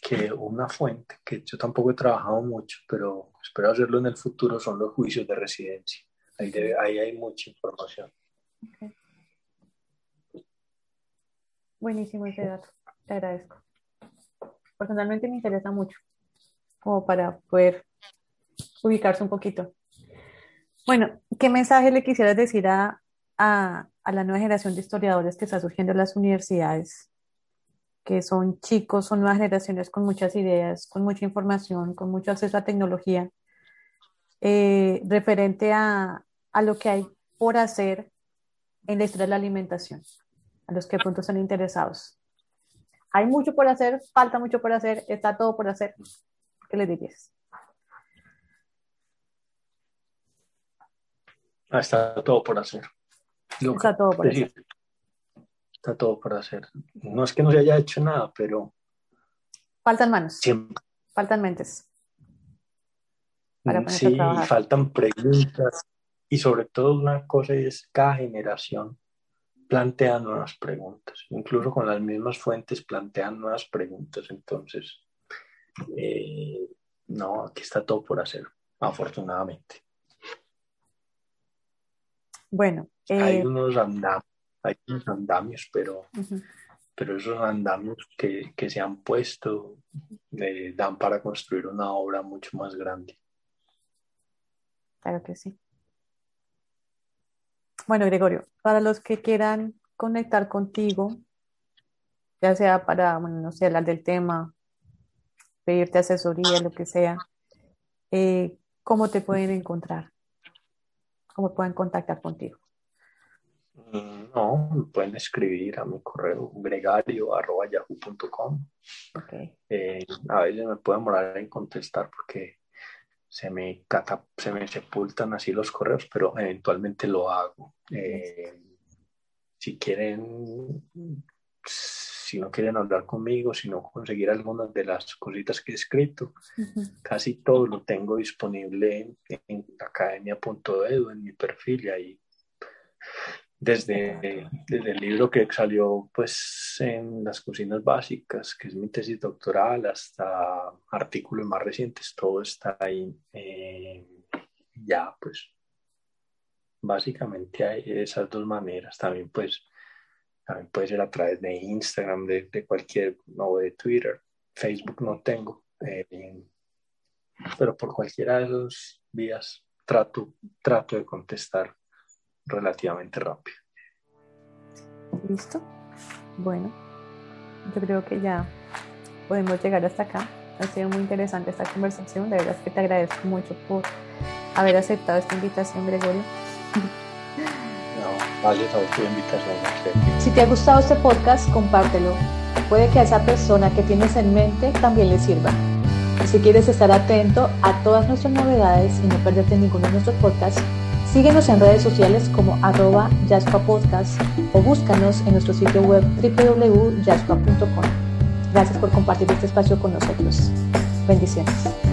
que una fuente, que yo tampoco he trabajado mucho, pero espero hacerlo en el futuro, son los juicios de residencia. Ahí, hay mucha información. Buenísimo ese dato, te agradezco. Personalmente me interesa mucho, como para poder ubicarse un poquito. Bueno, ¿qué mensaje le quisieras decir a, a, a la nueva generación de historiadores que está surgiendo en las universidades? que son chicos, son nuevas generaciones con muchas ideas, con mucha información, con mucho acceso a tecnología, eh, referente a, a, lo que hay por hacer en la historia de la alimentación, a los que puntos están interesados. Hay mucho por hacer, falta mucho por hacer, está todo por hacer. ¿Qué le dirías? Ah, está todo por hacer. está todo por hacer. Está todo por hacer. No es que no se haya hecho nada, pero... Faltan manos. Siempre. Faltan mentes. Para sí, faltan preguntas. Y sobre todo una cosa es cada generación plantea nuevas preguntas. Incluso con las mismas fuentes plantean nuevas preguntas. Entonces, eh, no, aquí está todo por hacer, afortunadamente. Bueno. hay eh, unos andamios, hay unos andamios, pero, pero esos andamios que, que se han puesto le dan para construir una obra mucho más grande. Claro que sí. Bueno, Gregorio, para los que quieran conectar contigo, ya sea para, bueno, no sé, hablar del tema, pedirte asesoría, lo que sea, eh, ¿cómo te pueden encontrar? ¿Cómo pueden contactar contigo? Mm, no, me pueden escribir a mi correo gregario.yahoo.com. Okay. Eh, a veces me pueden demorar en contestar porque se me, se me sepultan así los correos, pero eventualmente lo hago. Eh, si quieren, si no quieren hablar conmigo, sino conseguir algunas de las cositas que he escrito, casi todo lo tengo disponible en, academia.edu, en mi perfil, y ahí desde, desde, el libro que salió pues en las cocinas básicas, que es mi tesis doctoral, hasta artículos más recientes, todo está ahí. Eh, ya, pues básicamente hay esas dos maneras. También pues también puede ser a través de Instagram, de, cualquier, o de Twitter. Facebook no tengo, eh, pero por cualquiera de esos vías trato, trato de contestar relativamente rápido. ¿Listo? Bueno, yo creo que ya podemos llegar hasta acá. Ha sido muy interesante esta conversación. De verdad es que te agradezco mucho por haber aceptado esta invitación, Gregorio. Si te ha gustado este podcast, compártelo. Puede que a esa persona que tienes en mente también le sirva. Si quieres estar atento a todas nuestras novedades y no perderte ninguno de nuestros podcasts, Síguenos en redes sociales como arroba Podcast o búscanos en nuestro sitio web www.jaspa.com. Gracias por compartir este espacio con nosotros. Bendiciones.